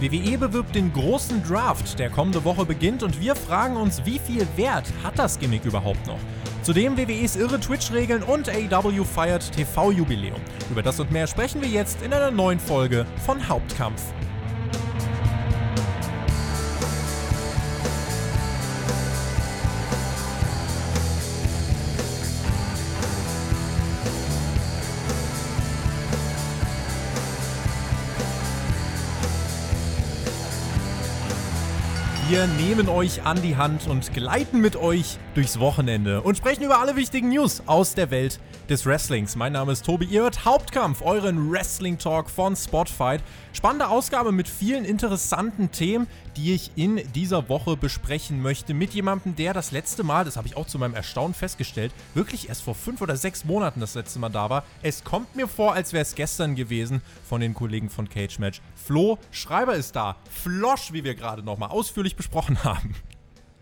WWE bewirbt den großen Draft, der kommende Woche beginnt und wir fragen uns, wie viel Wert hat das Gimmick überhaupt noch? Zudem WWEs irre Twitch-Regeln und AEW feiert TV-Jubiläum. Über das und mehr sprechen wir jetzt in einer neuen Folge von Hauptkampf. Wir nehmen euch an die Hand und gleiten mit euch durchs Wochenende und sprechen über alle wichtigen News aus der Welt des Wrestlings. Mein Name ist Tobi, ihr hört Hauptkampf, euren Wrestling-Talk von Spotfight. Spannende Ausgabe mit vielen interessanten Themen, die ich in dieser Woche besprechen möchte. Mit jemandem, der das letzte Mal, das habe ich auch zu meinem Erstaunen festgestellt, wirklich erst vor fünf oder sechs Monaten das letzte Mal da war. Es kommt mir vor, als wäre es gestern gewesen von den Kollegen von Cage Match. Flo Schreiber ist da. Flosch, wie wir gerade nochmal ausführlich besprochen haben.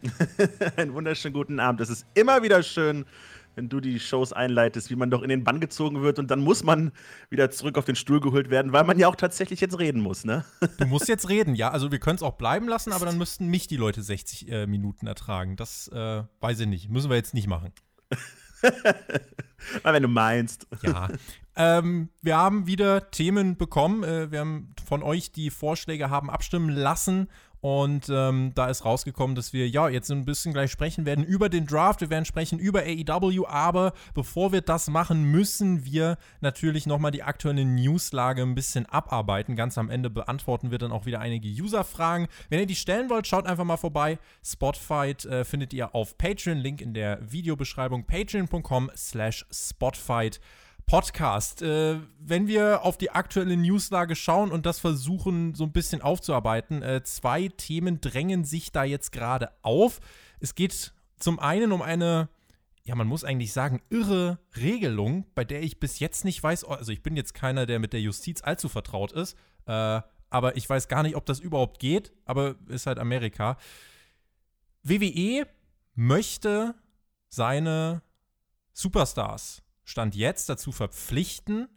Einen wunderschönen guten Abend. Es ist immer wieder schön, wenn du die Shows einleitest, wie man doch in den Bann gezogen wird und dann muss man wieder zurück auf den Stuhl geholt werden, weil man ja auch tatsächlich jetzt reden muss, ne? Du musst jetzt reden, ja. Also wir können es auch bleiben lassen, aber dann müssten mich die Leute 60 äh, Minuten ertragen. Das äh, weiß ich nicht. Müssen wir jetzt nicht machen. wenn du meinst. Ja. Ähm, wir haben wieder Themen bekommen. Äh, wir haben von euch die Vorschläge haben abstimmen lassen und ähm, da ist rausgekommen, dass wir ja jetzt ein bisschen gleich sprechen werden über den Draft. Wir werden sprechen über AEW, aber bevor wir das machen, müssen wir natürlich nochmal die aktuelle Newslage ein bisschen abarbeiten. Ganz am Ende beantworten wir dann auch wieder einige User-Fragen. Wenn ihr die stellen wollt, schaut einfach mal vorbei. Spotfight äh, findet ihr auf Patreon, Link in der Videobeschreibung patreon.com slash spotfight. Podcast. Äh, wenn wir auf die aktuelle Newslage schauen und das versuchen so ein bisschen aufzuarbeiten, äh, zwei Themen drängen sich da jetzt gerade auf. Es geht zum einen um eine, ja, man muss eigentlich sagen, irre Regelung, bei der ich bis jetzt nicht weiß, also ich bin jetzt keiner, der mit der Justiz allzu vertraut ist, äh, aber ich weiß gar nicht, ob das überhaupt geht, aber ist halt Amerika. WWE möchte seine Superstars Stand jetzt dazu verpflichten,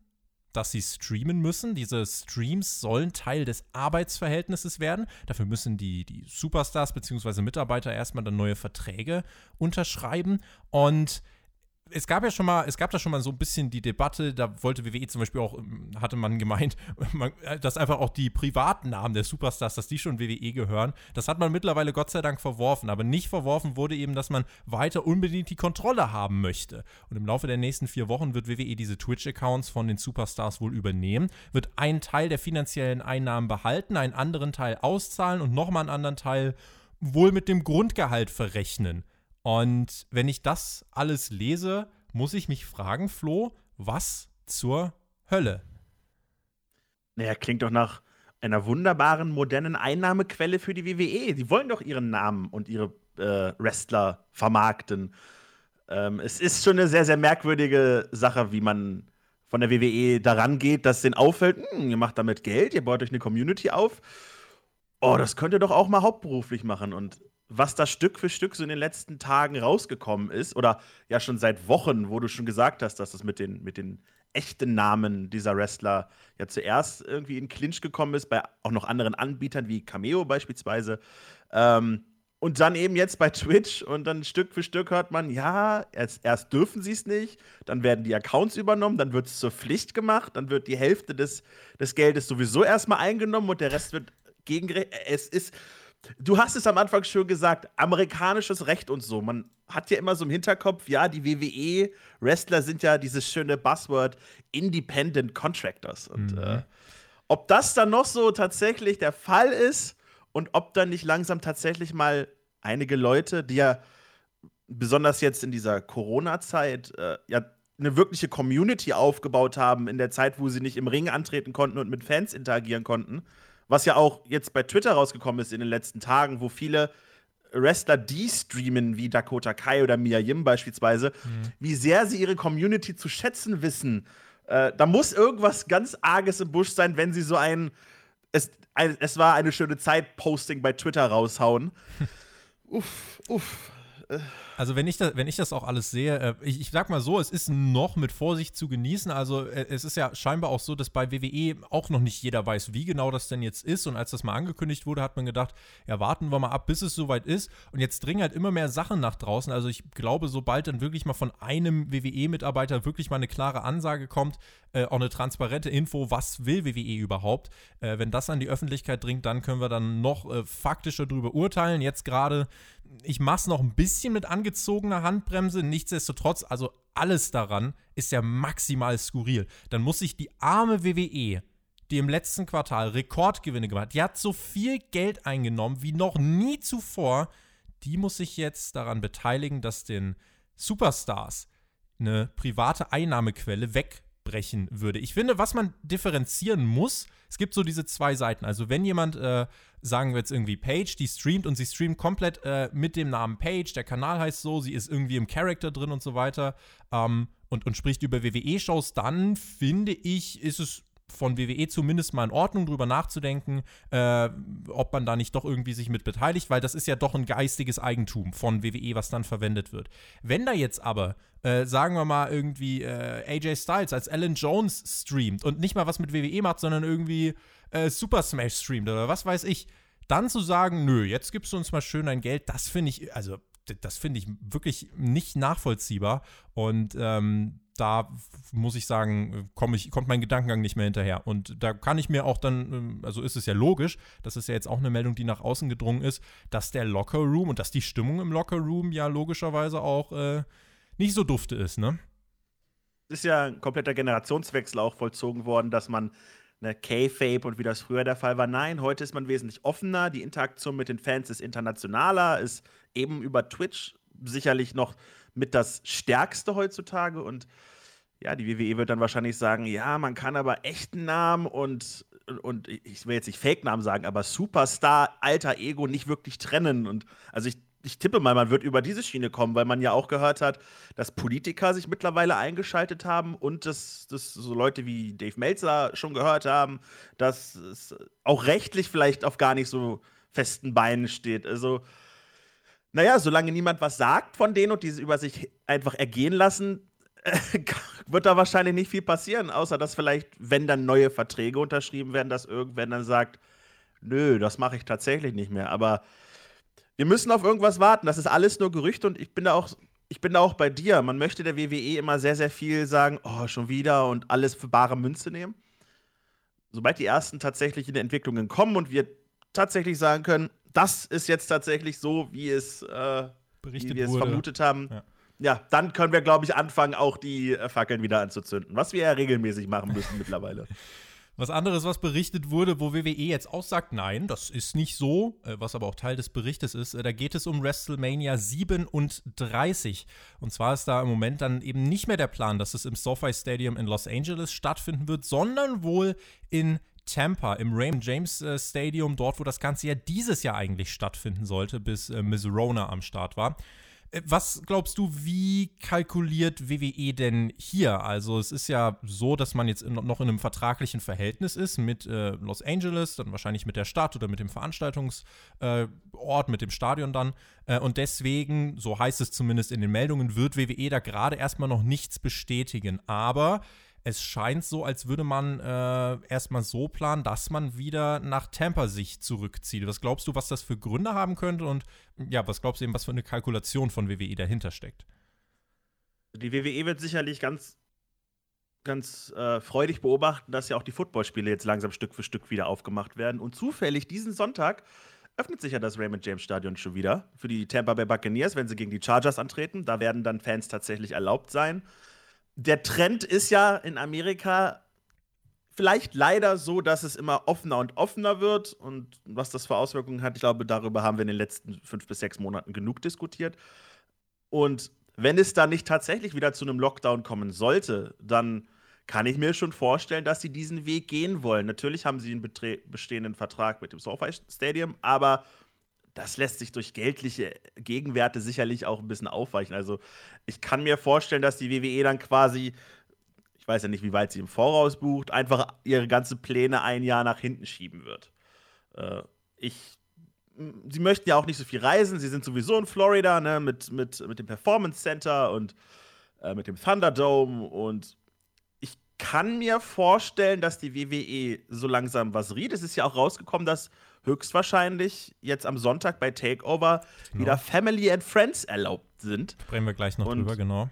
dass sie streamen müssen. Diese Streams sollen Teil des Arbeitsverhältnisses werden. Dafür müssen die, die Superstars bzw. Mitarbeiter erstmal dann neue Verträge unterschreiben. Und es gab ja schon mal, es gab da schon mal so ein bisschen die Debatte, da wollte WWE zum Beispiel auch, ähm, hatte man gemeint, äh, dass einfach auch die privaten Namen der Superstars, dass die schon WWE gehören. Das hat man mittlerweile Gott sei Dank verworfen, aber nicht verworfen wurde eben, dass man weiter unbedingt die Kontrolle haben möchte. Und im Laufe der nächsten vier Wochen wird WWE diese Twitch-Accounts von den Superstars wohl übernehmen, wird einen Teil der finanziellen Einnahmen behalten, einen anderen Teil auszahlen und nochmal einen anderen Teil wohl mit dem Grundgehalt verrechnen. Und wenn ich das alles lese, muss ich mich fragen, Flo, was zur Hölle? Naja, klingt doch nach einer wunderbaren, modernen Einnahmequelle für die WWE. Die wollen doch ihren Namen und ihre äh, Wrestler vermarkten. Ähm, es ist schon eine sehr, sehr merkwürdige Sache, wie man von der WWE daran geht, dass denen auffällt, hm, ihr macht damit Geld, ihr baut euch eine Community auf. Oh, das könnt ihr doch auch mal hauptberuflich machen. Und was da Stück für Stück so in den letzten Tagen rausgekommen ist, oder ja schon seit Wochen, wo du schon gesagt hast, dass das mit den, mit den echten Namen dieser Wrestler ja zuerst irgendwie in Clinch gekommen ist, bei auch noch anderen Anbietern wie Cameo beispielsweise. Ähm, und dann eben jetzt bei Twitch und dann Stück für Stück hört man, ja, erst, erst dürfen sie es nicht, dann werden die Accounts übernommen, dann wird es zur Pflicht gemacht, dann wird die Hälfte des, des Geldes sowieso erstmal eingenommen und der Rest wird gegengerechnet. Es ist, Du hast es am Anfang schon gesagt, amerikanisches Recht und so. Man hat ja immer so im Hinterkopf, ja, die WWE-Wrestler sind ja dieses schöne Buzzword Independent Contractors. Und mhm. äh, ob das dann noch so tatsächlich der Fall ist und ob dann nicht langsam tatsächlich mal einige Leute, die ja besonders jetzt in dieser Corona-Zeit äh, ja eine wirkliche Community aufgebaut haben, in der Zeit, wo sie nicht im Ring antreten konnten und mit Fans interagieren konnten, was ja auch jetzt bei Twitter rausgekommen ist in den letzten Tagen, wo viele Wrestler, die streamen, wie Dakota Kai oder Mia Yim beispielsweise, mhm. wie sehr sie ihre Community zu schätzen wissen. Äh, da muss irgendwas ganz Arges im Busch sein, wenn sie so ein es, ein, es war eine schöne Zeit Posting bei Twitter raushauen. uff, uff. Äh. Also wenn ich, das, wenn ich das auch alles sehe, äh, ich, ich sag mal so, es ist noch mit Vorsicht zu genießen. Also äh, es ist ja scheinbar auch so, dass bei WWE auch noch nicht jeder weiß, wie genau das denn jetzt ist. Und als das mal angekündigt wurde, hat man gedacht, ja, warten wir mal ab, bis es soweit ist. Und jetzt dringen halt immer mehr Sachen nach draußen. Also ich glaube, sobald dann wirklich mal von einem WWE-Mitarbeiter wirklich mal eine klare Ansage kommt, äh, auch eine transparente Info, was will WWE überhaupt, äh, wenn das an die Öffentlichkeit dringt, dann können wir dann noch äh, faktischer darüber urteilen. Jetzt gerade ich mache es noch ein bisschen mit angezogener Handbremse. Nichtsdestotrotz, also alles daran ist ja maximal skurril. Dann muss sich die arme WWE, die im letzten Quartal Rekordgewinne gemacht hat, die hat so viel Geld eingenommen wie noch nie zuvor, die muss sich jetzt daran beteiligen, dass den Superstars eine private Einnahmequelle weg brechen würde. Ich finde, was man differenzieren muss, es gibt so diese zwei Seiten. Also wenn jemand, äh, sagen wir jetzt irgendwie Page, die streamt und sie streamt komplett äh, mit dem Namen Page, der Kanal heißt so, sie ist irgendwie im Charakter drin und so weiter ähm, und, und spricht über WWE-Shows, dann finde ich, ist es von WWE zumindest mal in Ordnung, drüber nachzudenken, äh, ob man da nicht doch irgendwie sich mit beteiligt, weil das ist ja doch ein geistiges Eigentum von WWE, was dann verwendet wird. Wenn da jetzt aber, äh, sagen wir mal, irgendwie äh, AJ Styles als Alan Jones streamt und nicht mal was mit WWE macht, sondern irgendwie äh, Super Smash streamt oder was weiß ich, dann zu sagen, nö, jetzt gibst du uns mal schön dein Geld, das finde ich, also das finde ich wirklich nicht nachvollziehbar und ähm, da muss ich sagen, komm ich, kommt mein Gedankengang nicht mehr hinterher. Und da kann ich mir auch dann, ähm, also ist es ja logisch, das ist ja jetzt auch eine Meldung, die nach außen gedrungen ist, dass der Locker Room und dass die Stimmung im Locker Room ja logischerweise auch äh, nicht so dufte ist, ne? Ist ja ein kompletter Generationswechsel auch vollzogen worden, dass man eine K-Fape und wie das früher der Fall war. Nein, heute ist man wesentlich offener, die Interaktion mit den Fans ist internationaler, ist eben über Twitch sicherlich noch mit das Stärkste heutzutage. Und ja, die WWE wird dann wahrscheinlich sagen, ja, man kann aber echten Namen und, und ich will jetzt nicht Fake-Namen sagen, aber Superstar, alter Ego nicht wirklich trennen. Und also ich, ich tippe mal, man wird über diese Schiene kommen, weil man ja auch gehört hat, dass Politiker sich mittlerweile eingeschaltet haben und dass, dass so Leute wie Dave Meltzer schon gehört haben, dass es auch rechtlich vielleicht auf gar nicht so festen Beinen steht. Also naja, solange niemand was sagt von denen und diese über sich einfach ergehen lassen, wird da wahrscheinlich nicht viel passieren, außer dass vielleicht, wenn dann neue Verträge unterschrieben werden, dass irgendwer dann sagt, nö, das mache ich tatsächlich nicht mehr. Aber wir müssen auf irgendwas warten. Das ist alles nur Gerüchte und ich bin da auch, ich bin da auch bei dir. Man möchte der WWE immer sehr, sehr viel sagen, oh, schon wieder und alles für bare Münze nehmen. Sobald die ersten tatsächlichen Entwicklungen kommen und wir tatsächlich sagen können, das ist jetzt tatsächlich so, wie es, äh, wie wir es vermutet haben. Ja. Ja. dann können wir, glaube ich, anfangen, auch die äh, Fackeln wieder anzuzünden, was wir ja regelmäßig machen müssen mittlerweile. Was anderes, was berichtet wurde, wo WWE jetzt auch sagt, nein, das ist nicht so, äh, was aber auch Teil des Berichtes ist, äh, da geht es um WrestleMania 37. Und zwar ist da im Moment dann eben nicht mehr der Plan, dass es im SoFi Stadium in Los Angeles stattfinden wird, sondern wohl in Tampa im Raymond James Stadium, dort, wo das Ganze ja dieses Jahr eigentlich stattfinden sollte, bis äh, Miss Rona am Start war. Äh, was glaubst du, wie kalkuliert WWE denn hier? Also es ist ja so, dass man jetzt noch in einem vertraglichen Verhältnis ist mit äh, Los Angeles, dann wahrscheinlich mit der Stadt oder mit dem Veranstaltungsort, äh, mit dem Stadion dann. Äh, und deswegen, so heißt es zumindest in den Meldungen, wird WWE da gerade erstmal noch nichts bestätigen. Aber es scheint so, als würde man äh, erstmal so planen, dass man wieder nach Tampa sich zurückzieht. Was glaubst du, was das für Gründe haben könnte? Und ja, was glaubst du eben, was für eine Kalkulation von WWE dahinter steckt? Die WWE wird sicherlich ganz, ganz äh, freudig beobachten, dass ja auch die Footballspiele jetzt langsam Stück für Stück wieder aufgemacht werden. Und zufällig diesen Sonntag öffnet sich ja das Raymond James Stadion schon wieder für die Tampa Bay Buccaneers, wenn sie gegen die Chargers antreten. Da werden dann Fans tatsächlich erlaubt sein der Trend ist ja in Amerika vielleicht leider so, dass es immer offener und offener wird. Und was das für Auswirkungen hat, ich glaube, darüber haben wir in den letzten fünf bis sechs Monaten genug diskutiert. Und wenn es dann nicht tatsächlich wieder zu einem Lockdown kommen sollte, dann kann ich mir schon vorstellen, dass sie diesen Weg gehen wollen. Natürlich haben sie einen bestehenden Vertrag mit dem SoFi Stadium, aber das lässt sich durch geldliche Gegenwerte sicherlich auch ein bisschen aufweichen. Also ich kann mir vorstellen, dass die WWE dann quasi, ich weiß ja nicht, wie weit sie im Voraus bucht, einfach ihre ganzen Pläne ein Jahr nach hinten schieben wird. Äh, ich sie möchten ja auch nicht so viel reisen. Sie sind sowieso in Florida, ne, mit, mit, mit dem Performance Center und äh, mit dem Thunderdome. Und ich kann mir vorstellen, dass die WWE so langsam was riet. Es ist ja auch rausgekommen, dass höchstwahrscheinlich jetzt am Sonntag bei Takeover genau. wieder Family and Friends erlaubt sind. Sprechen wir gleich noch und drüber, genau.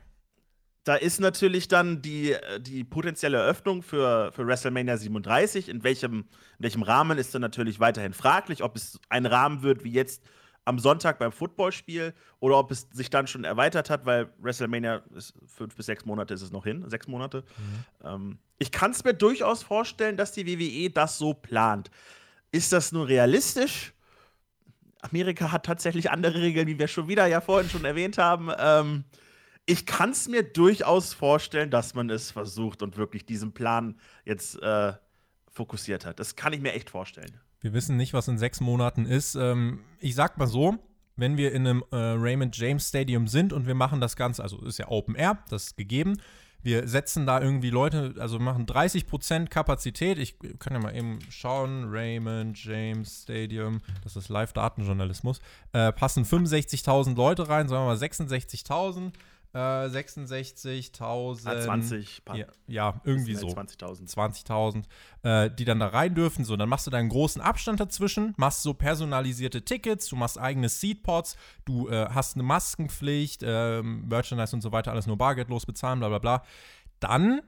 Da ist natürlich dann die, die potenzielle Eröffnung für, für WrestleMania 37. In welchem, in welchem Rahmen ist dann natürlich weiterhin fraglich, ob es ein Rahmen wird wie jetzt am Sonntag beim Footballspiel oder ob es sich dann schon erweitert hat, weil WrestleMania ist fünf bis sechs Monate ist es noch hin, sechs Monate. Mhm. Ähm, ich kann es mir durchaus vorstellen, dass die WWE das so plant. Ist das nur realistisch? Amerika hat tatsächlich andere Regeln, wie wir schon wieder ja vorhin schon erwähnt haben. Ähm, ich kann es mir durchaus vorstellen, dass man es versucht und wirklich diesen Plan jetzt äh, fokussiert hat. Das kann ich mir echt vorstellen. Wir wissen nicht, was in sechs Monaten ist. Ähm, ich sag mal so, wenn wir in einem äh, Raymond James Stadium sind und wir machen das Ganze, also ist ja Open Air, das ist gegeben. Wir setzen da irgendwie Leute, also machen 30% Kapazität. Ich kann ja mal eben schauen. Raymond James Stadium, das ist Live-Datenjournalismus. Äh, passen 65.000 Leute rein, sagen wir mal 66.000. 66.000. Äh, 20. Ja, ja irgendwie so. 20.000. 20.000, äh, die dann da rein dürfen. So, dann machst du da einen großen Abstand dazwischen, machst so personalisierte Tickets, du machst eigene Seatpots, du äh, hast eine Maskenpflicht, ähm, Merchandise und so weiter, alles nur bargeldlos bezahlen, bla bla bla. Dann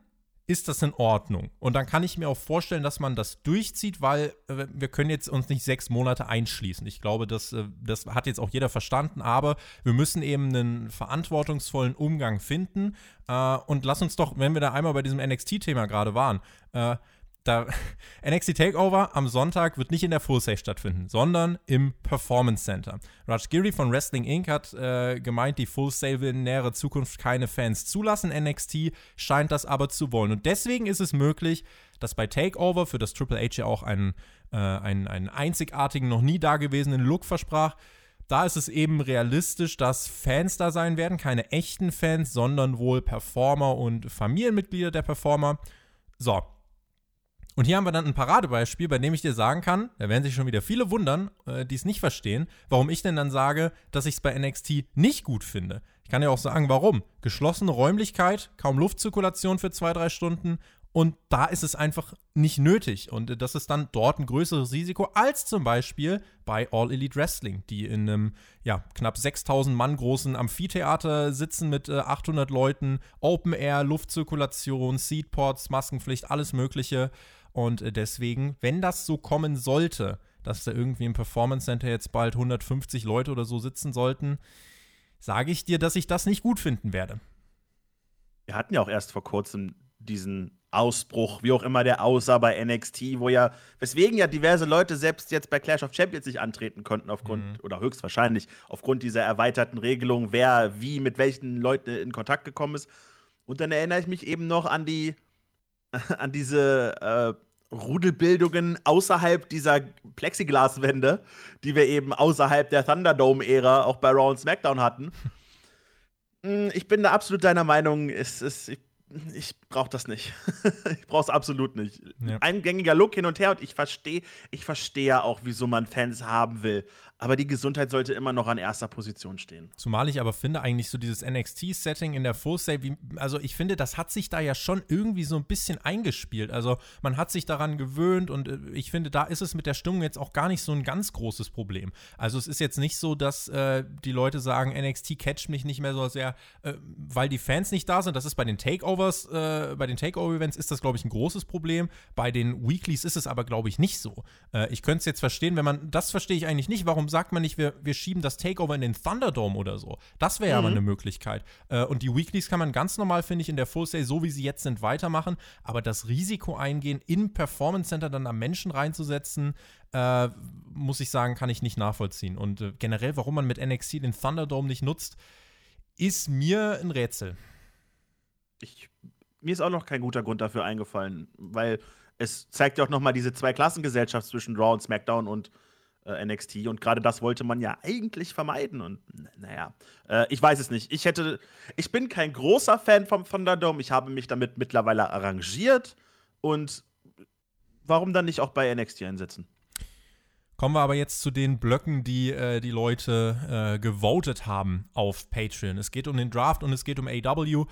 ist das in Ordnung. Und dann kann ich mir auch vorstellen, dass man das durchzieht, weil äh, wir können jetzt uns nicht sechs Monate einschließen. Ich glaube, das, äh, das hat jetzt auch jeder verstanden, aber wir müssen eben einen verantwortungsvollen Umgang finden. Äh, und lass uns doch, wenn wir da einmal bei diesem NXT-Thema gerade waren, da, NXT Takeover am Sonntag wird nicht in der Full Safe stattfinden, sondern im Performance Center. Raj Giri von Wrestling Inc. hat äh, gemeint, die Full Safe will in näherer Zukunft keine Fans zulassen. NXT scheint das aber zu wollen. Und deswegen ist es möglich, dass bei Takeover, für das Triple H ja auch einen, äh, einen, einen einzigartigen, noch nie dagewesenen Look versprach, da ist es eben realistisch, dass Fans da sein werden, keine echten Fans, sondern wohl Performer und Familienmitglieder der Performer. So, und hier haben wir dann ein Paradebeispiel, bei dem ich dir sagen kann, da werden sich schon wieder viele wundern, äh, die es nicht verstehen, warum ich denn dann sage, dass ich es bei NXT nicht gut finde. Ich kann ja auch sagen, warum. Geschlossene Räumlichkeit, kaum Luftzirkulation für zwei, drei Stunden und da ist es einfach nicht nötig. Und das ist dann dort ein größeres Risiko als zum Beispiel bei All Elite Wrestling, die in einem ja, knapp 6000 Mann großen Amphitheater sitzen mit äh, 800 Leuten, Open Air, Luftzirkulation, Seatports, Maskenpflicht, alles Mögliche. Und äh, deswegen, wenn das so kommen sollte, dass da irgendwie im Performance Center jetzt bald 150 Leute oder so sitzen sollten, sage ich dir, dass ich das nicht gut finden werde. Wir hatten ja auch erst vor kurzem diesen Ausbruch, wie auch immer der aussah bei NXT, wo ja, weswegen ja diverse Leute selbst jetzt bei Clash of Champions nicht antreten konnten, aufgrund, mhm. oder höchstwahrscheinlich aufgrund dieser erweiterten Regelung, wer wie mit welchen Leuten in Kontakt gekommen ist. Und dann erinnere ich mich eben noch an die an diese äh, Rudelbildungen außerhalb dieser Plexiglaswände, die wir eben außerhalb der Thunderdome-Ära auch bei Raw und SmackDown hatten. Hm, ich bin da absolut deiner Meinung. Es, es, ich, ich brauche das nicht. ich brauche es absolut nicht. Ja. Ein gängiger Look hin und her und ich verstehe ich versteh ja auch, wieso man Fans haben will aber die Gesundheit sollte immer noch an erster Position stehen. Zumal ich aber finde, eigentlich so dieses NXT-Setting in der Full Save, also ich finde, das hat sich da ja schon irgendwie so ein bisschen eingespielt. Also man hat sich daran gewöhnt und äh, ich finde, da ist es mit der Stimmung jetzt auch gar nicht so ein ganz großes Problem. Also es ist jetzt nicht so, dass äh, die Leute sagen, NXT catcht mich nicht mehr so sehr, äh, weil die Fans nicht da sind. Das ist bei den Takeovers, äh, bei den Takeover-Events ist das, glaube ich, ein großes Problem. Bei den Weeklies ist es aber, glaube ich, nicht so. Äh, ich könnte es jetzt verstehen, wenn man, das verstehe ich eigentlich nicht, warum sagt man nicht, wir, wir schieben das Takeover in den Thunderdome oder so? Das wäre ja mhm. aber eine Möglichkeit. Äh, und die Weeklies kann man ganz normal, finde ich, in der Full Day, so wie sie jetzt sind, weitermachen. Aber das Risiko eingehen, im Performance Center dann am Menschen reinzusetzen, äh, muss ich sagen, kann ich nicht nachvollziehen. Und äh, generell, warum man mit NXT den Thunderdome nicht nutzt, ist mir ein Rätsel. Ich, mir ist auch noch kein guter Grund dafür eingefallen, weil es zeigt ja auch noch mal diese Zweiklassengesellschaft zwischen Raw und SmackDown und äh, NXT. Und gerade das wollte man ja eigentlich vermeiden. Und naja, äh, ich weiß es nicht. Ich hätte, ich bin kein großer Fan vom Thunderdome. Ich habe mich damit mittlerweile arrangiert. Und warum dann nicht auch bei NXT einsetzen? Kommen wir aber jetzt zu den Blöcken, die äh, die Leute äh, gewotet haben auf Patreon. Es geht um den Draft und es geht um AW.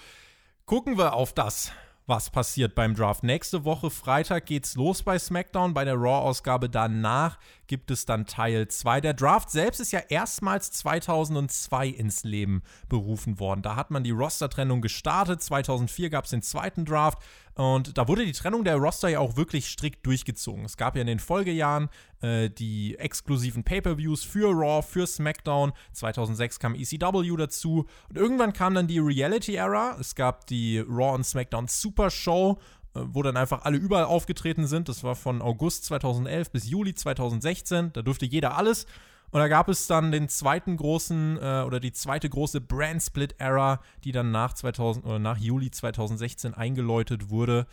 Gucken wir auf das, was passiert beim Draft. Nächste Woche Freitag geht's los bei SmackDown. Bei der Raw-Ausgabe danach gibt es dann Teil 2. Der Draft selbst ist ja erstmals 2002 ins Leben berufen worden. Da hat man die Roster-Trennung gestartet. 2004 gab es den zweiten Draft. Und da wurde die Trennung der Roster ja auch wirklich strikt durchgezogen. Es gab ja in den Folgejahren äh, die exklusiven Pay-per-Views für Raw, für SmackDown. 2006 kam ECW dazu. Und irgendwann kam dann die Reality-Era. Es gab die Raw und SmackDown Super Show äh, wo dann einfach alle überall aufgetreten sind. Das war von August 2011 bis Juli 2016. Da durfte jeder alles. Und da gab es dann den zweiten großen äh, oder die zweite große Brand Split Era, die dann nach 2000 oder nach Juli 2016 eingeläutet wurde.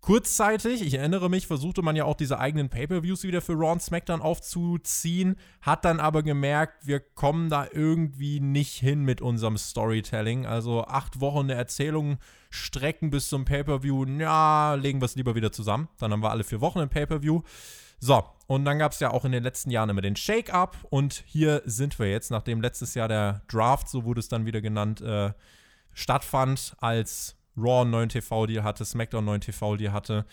Kurzzeitig, ich erinnere mich, versuchte man ja auch diese eigenen Pay-per-Views wieder für Raw und SmackDown aufzuziehen, hat dann aber gemerkt, wir kommen da irgendwie nicht hin mit unserem Storytelling. Also acht Wochen eine Erzählung strecken bis zum Pay-per-View, ja, legen wir es lieber wieder zusammen. Dann haben wir alle vier Wochen ein Pay-per-View. So, und dann gab es ja auch in den letzten Jahren immer den Shake-Up. Und hier sind wir jetzt, nachdem letztes Jahr der Draft, so wurde es dann wieder genannt, äh, stattfand, als Raw einen neuen TV-Deal hatte, SmackDown einen neuen TV-Deal hatte.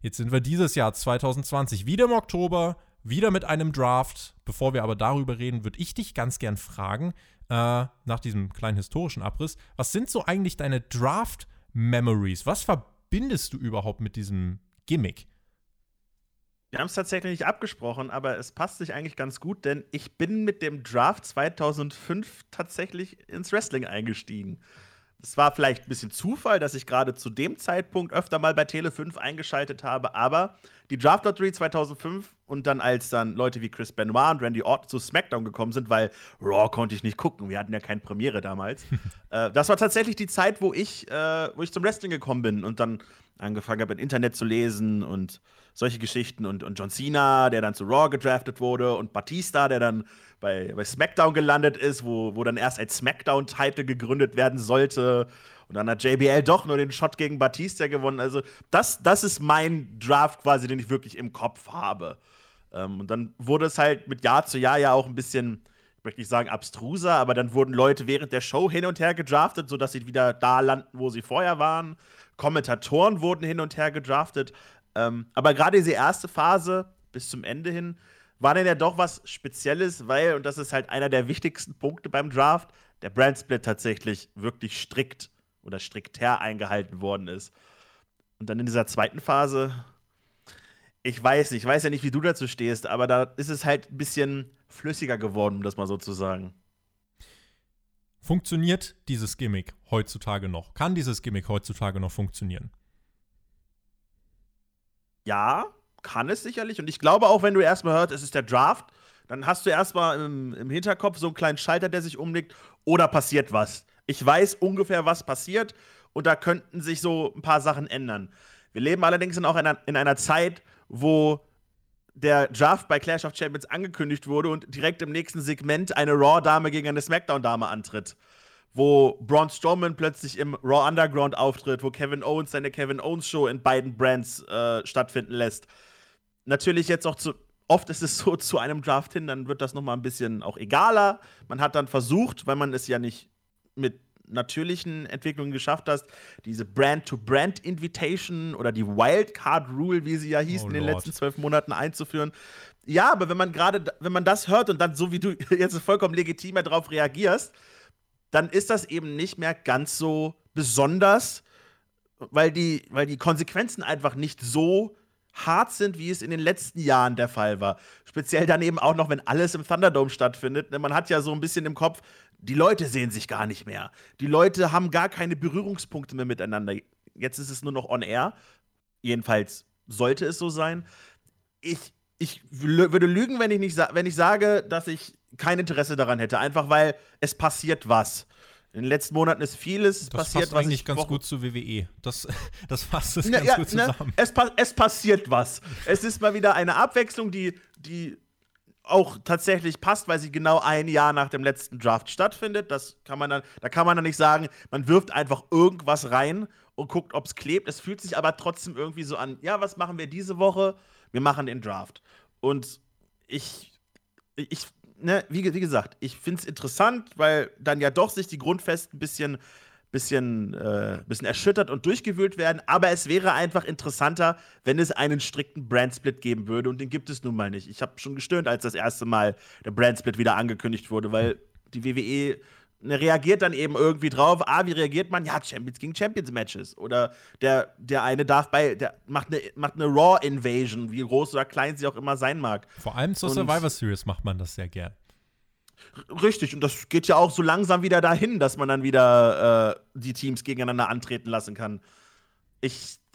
Jetzt sind wir dieses Jahr 2020 wieder im Oktober, wieder mit einem Draft. Bevor wir aber darüber reden, würde ich dich ganz gern fragen, äh, nach diesem kleinen historischen Abriss, was sind so eigentlich deine Draft-Memories? Was verbindest du überhaupt mit diesem Gimmick? Wir haben es tatsächlich nicht abgesprochen, aber es passt sich eigentlich ganz gut, denn ich bin mit dem Draft 2005 tatsächlich ins Wrestling eingestiegen. Es war vielleicht ein bisschen Zufall, dass ich gerade zu dem Zeitpunkt öfter mal bei Tele 5 eingeschaltet habe, aber die Draft Lottery 2005 und dann als dann Leute wie Chris Benoit und Randy Orton zu SmackDown gekommen sind, weil Raw konnte ich nicht gucken, wir hatten ja keine Premiere damals. äh, das war tatsächlich die Zeit, wo ich, äh, wo ich zum Wrestling gekommen bin und dann angefangen habe, im Internet zu lesen und solche Geschichten und, und John Cena, der dann zu Raw gedraftet wurde und Batista, der dann bei, bei SmackDown gelandet ist, wo, wo dann erst ein SmackDown-Title gegründet werden sollte. Und dann hat JBL doch nur den Shot gegen Batista gewonnen. Also, das, das ist mein Draft quasi, den ich wirklich im Kopf habe. Ähm, und dann wurde es halt mit Jahr zu Jahr ja auch ein bisschen, ich möchte nicht sagen abstruser, aber dann wurden Leute während der Show hin und her gedraftet, sodass sie wieder da landen, wo sie vorher waren. Kommentatoren wurden hin und her gedraftet. Ähm, aber gerade diese erste Phase bis zum Ende hin war dann ja doch was Spezielles, weil, und das ist halt einer der wichtigsten Punkte beim Draft, der Brandsplit tatsächlich wirklich strikt oder striktär eingehalten worden ist. Und dann in dieser zweiten Phase, ich weiß nicht, ich weiß ja nicht, wie du dazu stehst, aber da ist es halt ein bisschen flüssiger geworden, um das mal so zu sagen. Funktioniert dieses Gimmick heutzutage noch? Kann dieses Gimmick heutzutage noch funktionieren? Ja, kann es sicherlich. Und ich glaube auch, wenn du erstmal hörst, es ist der Draft, dann hast du erstmal im, im Hinterkopf so einen kleinen Schalter, der sich umlegt, oder passiert was. Ich weiß ungefähr, was passiert, und da könnten sich so ein paar Sachen ändern. Wir leben allerdings in auch in einer, in einer Zeit, wo der Draft bei Clash of Champions angekündigt wurde und direkt im nächsten Segment eine Raw-Dame gegen eine SmackDown-Dame antritt wo Braun Strowman plötzlich im Raw Underground auftritt, wo Kevin Owens seine Kevin Owens Show in beiden Brands äh, stattfinden lässt. Natürlich jetzt auch zu, oft ist es so zu einem Draft hin, dann wird das nochmal ein bisschen auch egaler. Man hat dann versucht, weil man es ja nicht mit natürlichen Entwicklungen geschafft hast, diese Brand-to-Brand-Invitation oder die Wildcard-Rule, wie sie ja hieß, oh in den Lord. letzten zwölf Monaten einzuführen. Ja, aber wenn man gerade, wenn man das hört und dann so wie du jetzt vollkommen legitimer darauf reagierst, dann ist das eben nicht mehr ganz so besonders, weil die, weil die Konsequenzen einfach nicht so hart sind, wie es in den letzten Jahren der Fall war. Speziell dann eben auch noch, wenn alles im Thunderdome stattfindet. Man hat ja so ein bisschen im Kopf, die Leute sehen sich gar nicht mehr. Die Leute haben gar keine Berührungspunkte mehr miteinander. Jetzt ist es nur noch on air. Jedenfalls sollte es so sein. Ich, ich würde lügen, wenn ich, nicht wenn ich sage, dass ich kein Interesse daran hätte, einfach weil es passiert was. In den letzten Monaten ist vieles das passiert. Das passt eigentlich ganz gut zu WWE. Das, das fasst es ganz ja, gut ne, zusammen. Ne, es, es, passiert was. es ist mal wieder eine Abwechslung, die, die auch tatsächlich passt, weil sie genau ein Jahr nach dem letzten Draft stattfindet. Das kann man dann, da kann man dann nicht sagen, man wirft einfach irgendwas rein und guckt, ob es klebt. Es fühlt sich aber trotzdem irgendwie so an, ja, was machen wir diese Woche? Wir machen den Draft. Und ich, ich, ne, wie, wie gesagt, ich finde es interessant, weil dann ja doch sich die Grundfesten ein bisschen, bisschen, äh, bisschen erschüttert und durchgewühlt werden. Aber es wäre einfach interessanter, wenn es einen strikten Brandsplit geben würde. Und den gibt es nun mal nicht. Ich habe schon gestöhnt, als das erste Mal der Brandsplit wieder angekündigt wurde, weil die WWE reagiert dann eben irgendwie drauf. Ah, wie reagiert man? Ja, Champions gegen Champions Matches. Oder der, der eine darf bei, der macht eine, macht eine Raw Invasion, wie groß oder klein sie auch immer sein mag. Vor allem zur Survivor Series macht man das sehr gern. Richtig, und das geht ja auch so langsam wieder dahin, dass man dann wieder äh, die Teams gegeneinander antreten lassen kann. Ich ne,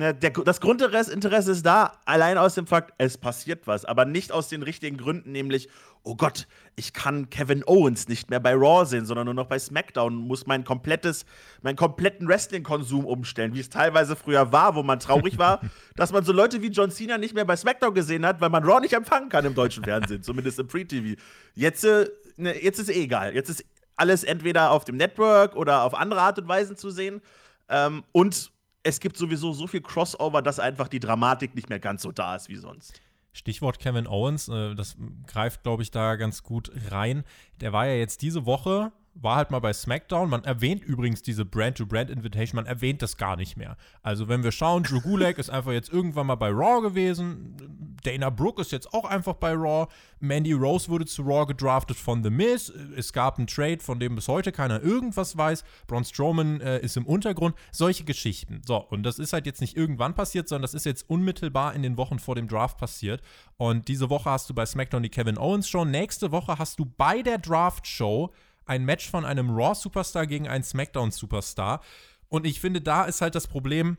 der, das Grundinteresse ist da, allein aus dem Fakt, es passiert was, aber nicht aus den richtigen Gründen, nämlich, oh Gott, ich kann Kevin Owens nicht mehr bei Raw sehen, sondern nur noch bei SmackDown und muss mein komplettes, meinen kompletten Wrestling-Konsum umstellen, wie es teilweise früher war, wo man traurig war, dass man so Leute wie John Cena nicht mehr bei SmackDown gesehen hat, weil man Raw nicht empfangen kann im deutschen Fernsehen, zumindest im Pre-TV. Jetzt, äh, ne, jetzt ist eh egal. Jetzt ist alles entweder auf dem Network oder auf andere Art und Weise zu sehen. Ähm, und es gibt sowieso so viel Crossover, dass einfach die Dramatik nicht mehr ganz so da ist wie sonst. Stichwort Kevin Owens, äh, das greift, glaube ich, da ganz gut rein. Der war ja jetzt diese Woche war halt mal bei SmackDown. Man erwähnt übrigens diese Brand-to-Brand-Invitation, man erwähnt das gar nicht mehr. Also, wenn wir schauen, Drew Gulak ist einfach jetzt irgendwann mal bei Raw gewesen. Dana Brooke ist jetzt auch einfach bei Raw. Mandy Rose wurde zu Raw gedraftet von The Miz. Es gab einen Trade, von dem bis heute keiner irgendwas weiß. Braun Strowman äh, ist im Untergrund. Solche Geschichten. So, und das ist halt jetzt nicht irgendwann passiert, sondern das ist jetzt unmittelbar in den Wochen vor dem Draft passiert. Und diese Woche hast du bei SmackDown die Kevin Owens Show. Nächste Woche hast du bei der Draft Show ein Match von einem Raw-Superstar gegen einen SmackDown-Superstar. Und ich finde, da ist halt das Problem,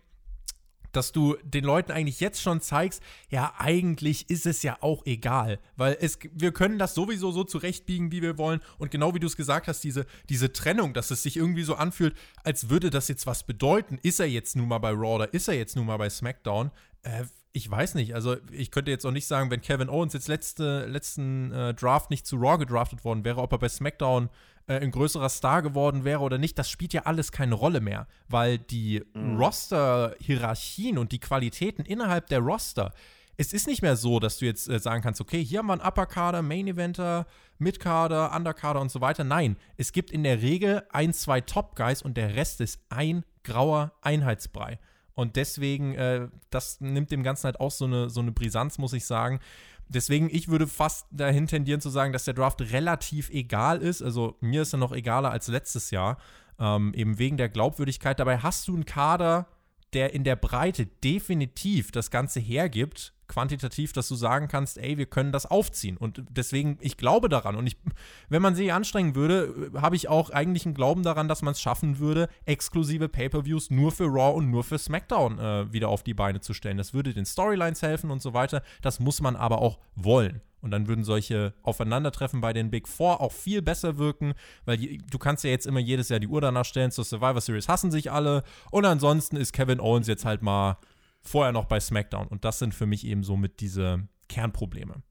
dass du den Leuten eigentlich jetzt schon zeigst, ja, eigentlich ist es ja auch egal, weil es, wir können das sowieso so zurechtbiegen, wie wir wollen. Und genau wie du es gesagt hast, diese, diese Trennung, dass es sich irgendwie so anfühlt, als würde das jetzt was bedeuten. Ist er jetzt nun mal bei Raw oder ist er jetzt nun mal bei SmackDown? Äh, ich weiß nicht. Also, ich könnte jetzt auch nicht sagen, wenn Kevin Owens jetzt letzte, letzten äh, Draft nicht zu Raw gedraftet worden wäre, ob er bei SmackDown äh, ein größerer Star geworden wäre oder nicht, das spielt ja alles keine Rolle mehr, weil die mhm. Roster-Hierarchien und die Qualitäten innerhalb der Roster, es ist nicht mehr so, dass du jetzt äh, sagen kannst, okay, hier haben wir einen Upper-Kader, Main-Eventer, Mid-Kader, Underkader und so weiter. Nein, es gibt in der Regel ein, zwei Top-Guys und der Rest ist ein grauer Einheitsbrei. Und deswegen, äh, das nimmt dem Ganzen halt auch so eine, so eine Brisanz, muss ich sagen. Deswegen, ich würde fast dahin tendieren zu sagen, dass der Draft relativ egal ist. Also mir ist er noch egaler als letztes Jahr. Ähm, eben wegen der Glaubwürdigkeit. Dabei hast du einen Kader, der in der Breite definitiv das Ganze hergibt, quantitativ, dass du sagen kannst, ey, wir können das aufziehen. Und deswegen, ich glaube daran. Und ich, wenn man sich anstrengen würde, habe ich auch eigentlich einen Glauben daran, dass man es schaffen würde, exklusive Pay-per-Views nur für Raw und nur für SmackDown äh, wieder auf die Beine zu stellen. Das würde den Storylines helfen und so weiter. Das muss man aber auch wollen. Und dann würden solche Aufeinandertreffen bei den Big Four auch viel besser wirken, weil du kannst ja jetzt immer jedes Jahr die Uhr danach stellen, zur Survivor Series hassen sich alle und ansonsten ist Kevin Owens jetzt halt mal vorher noch bei SmackDown. Und das sind für mich eben so mit diese Kernprobleme.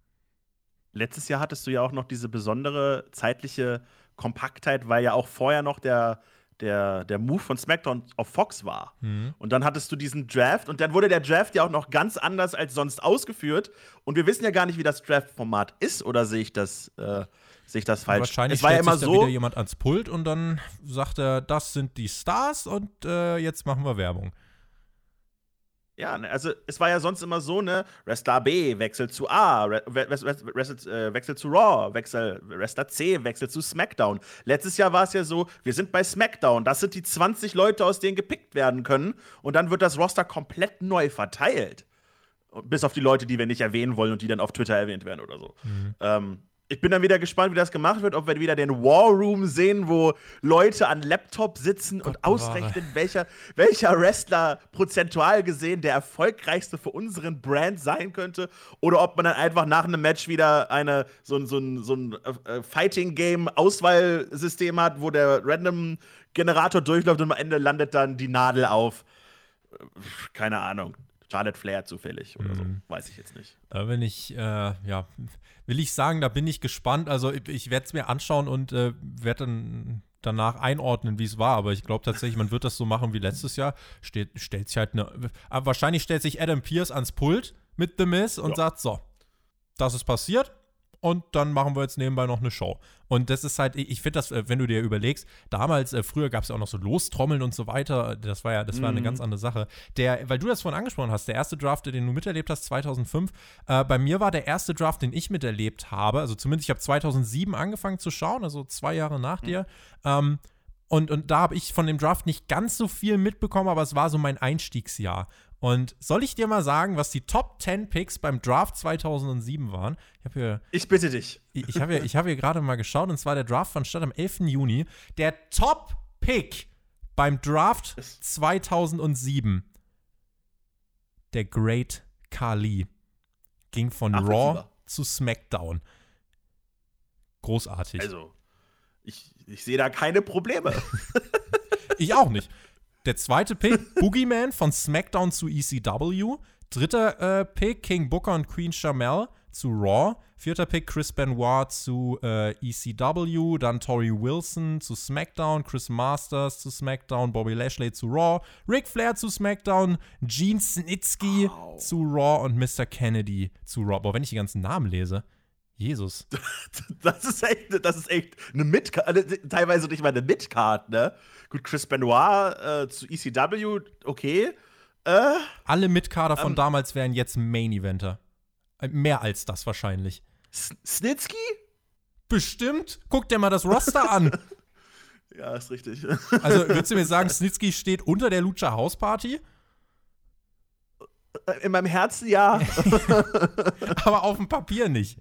Letztes Jahr hattest du ja auch noch diese besondere zeitliche Kompaktheit, weil ja auch vorher noch der, der, der Move von SmackDown auf Fox war. Mhm. Und dann hattest du diesen Draft und dann wurde der Draft ja auch noch ganz anders als sonst ausgeführt. Und wir wissen ja gar nicht, wie das Draft-Format ist, oder sehe ich das, äh, sehe ich das falsch? Wahrscheinlich es war ja immer so. wieder jemand ans Pult und dann sagt er, das sind die Stars und äh, jetzt machen wir Werbung. Ja, ne, also es war ja sonst immer so, ne? Wrestler B wechselt zu A, wechselt, äh, wechselt zu Raw, wechselt, Wrestler C wechselt zu SmackDown. Letztes Jahr war es ja so, wir sind bei SmackDown, das sind die 20 Leute, aus denen gepickt werden können und dann wird das Roster komplett neu verteilt. Bis auf die Leute, die wir nicht erwähnen wollen und die dann auf Twitter erwähnt werden oder so. Mhm. Ähm, ich bin dann wieder gespannt, wie das gemacht wird, ob wir wieder den War Room sehen, wo Leute an Laptop sitzen Gott und ausrechnen, welcher, welcher Wrestler prozentual gesehen der erfolgreichste für unseren Brand sein könnte. Oder ob man dann einfach nach einem Match wieder eine, so, so, so ein äh, Fighting-Game-Auswahlsystem hat, wo der Random-Generator durchläuft und am Ende landet dann die Nadel auf. Äh, keine Ahnung. Charlotte Flair zufällig oder mhm. so. Weiß ich jetzt nicht. Da bin ich, äh, ja, will ich sagen, da bin ich gespannt. Also ich, ich werde es mir anschauen und äh, werde dann danach einordnen, wie es war. Aber ich glaube tatsächlich, man wird das so machen wie letztes Jahr. Steht, stellt sich halt eine. Aber wahrscheinlich stellt sich Adam Pierce ans Pult mit The Miz und ja. sagt so. das ist passiert und dann machen wir jetzt nebenbei noch eine Show. Und das ist halt, ich finde das, äh, wenn du dir überlegst, damals, äh, früher gab es ja auch noch so Lostrommeln und so weiter, das war ja, das war eine mhm. ganz andere Sache. Der, weil du das vorhin angesprochen hast, der erste Draft, den du miterlebt hast, 2005, äh, bei mir war der erste Draft, den ich miterlebt habe, also zumindest ich habe 2007 angefangen zu schauen, also zwei Jahre nach mhm. dir, ähm, und, und da habe ich von dem Draft nicht ganz so viel mitbekommen, aber es war so mein Einstiegsjahr. Und soll ich dir mal sagen, was die Top 10 Picks beim Draft 2007 waren? Ich, hier, ich bitte dich. Ich, ich habe hier, hab hier gerade mal geschaut und zwar der Draft fand statt am 11. Juni. Der Top Pick beim Draft 2007, der Great Kali, ging von Ach, Raw zu SmackDown. Großartig. Also, ich, ich sehe da keine Probleme. ich auch nicht. Der zweite Pick, Boogeyman von SmackDown zu ECW. Dritter äh, Pick, King Booker und Queen Shamel zu Raw. Vierter Pick, Chris Benoit zu äh, ECW. Dann Tori Wilson zu SmackDown. Chris Masters zu SmackDown. Bobby Lashley zu Raw. Ric Flair zu SmackDown. Gene Snitsky wow. zu Raw und Mr. Kennedy zu Raw. Boah, wenn ich die ganzen Namen lese. Jesus. Das ist echt, das ist echt eine Midcard, also teilweise nicht mal eine Midcard, ne? Gut, Chris Benoit äh, zu ECW, okay. Äh, Alle Midcarder von ähm, damals wären jetzt Main-Eventer. Äh, mehr als das wahrscheinlich. Snitsky? Bestimmt. Guck dir mal das Roster an. ja, ist richtig. also, würdest du mir sagen, Snitsky steht unter der Lucha House Party? In meinem Herzen ja. Aber auf dem Papier nicht.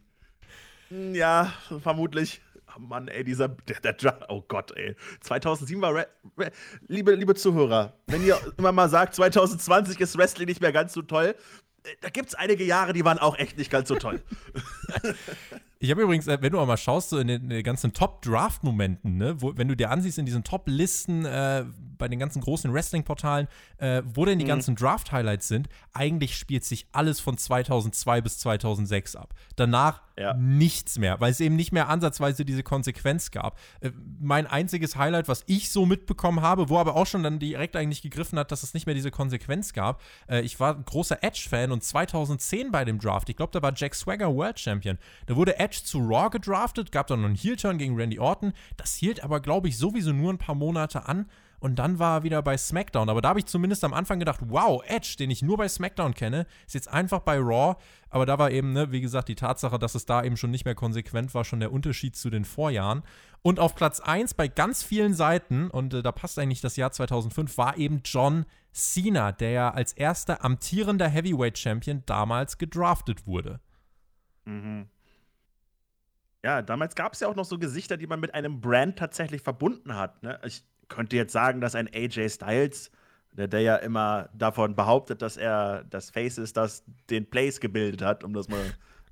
Ja, vermutlich. Oh Mann, ey, dieser. Der, der, oh Gott, ey. 2007 war. Re, Re, liebe, liebe Zuhörer, wenn ihr immer mal sagt, 2020 ist Wrestling nicht mehr ganz so toll, äh, da gibt es einige Jahre, die waren auch echt nicht ganz so toll. Ich habe übrigens, äh, wenn du auch mal schaust, so in den, in den ganzen Top-Draft-Momenten, ne, wo, wenn du dir ansiehst in diesen Top-Listen äh, bei den ganzen großen Wrestling-Portalen, äh, wo denn die mhm. ganzen Draft-Highlights sind, eigentlich spielt sich alles von 2002 bis 2006 ab. Danach ja. nichts mehr, weil es eben nicht mehr ansatzweise diese Konsequenz gab. Äh, mein einziges Highlight, was ich so mitbekommen habe, wo aber auch schon dann direkt eigentlich gegriffen hat, dass es nicht mehr diese Konsequenz gab. Äh, ich war ein großer Edge-Fan und 2010 bei dem Draft, ich glaube, da war Jack Swagger World Champion. Da wurde Edge zu Raw gedraftet, gab dann noch einen Heel-Turn gegen Randy Orton. Das hielt aber, glaube ich, sowieso nur ein paar Monate an. Und dann war er wieder bei SmackDown. Aber da habe ich zumindest am Anfang gedacht, wow, Edge, den ich nur bei SmackDown kenne, ist jetzt einfach bei Raw. Aber da war eben, ne, wie gesagt, die Tatsache, dass es da eben schon nicht mehr konsequent war, schon der Unterschied zu den Vorjahren. Und auf Platz 1 bei ganz vielen Seiten, und äh, da passt eigentlich das Jahr 2005, war eben John Cena, der ja als erster amtierender Heavyweight Champion damals gedraftet wurde. Mhm. Ja, damals gab es ja auch noch so Gesichter, die man mit einem Brand tatsächlich verbunden hat. Ne? Ich könnte jetzt sagen, dass ein AJ Styles, der, der ja immer davon behauptet, dass er das Face ist, das den Place gebildet hat, um das mal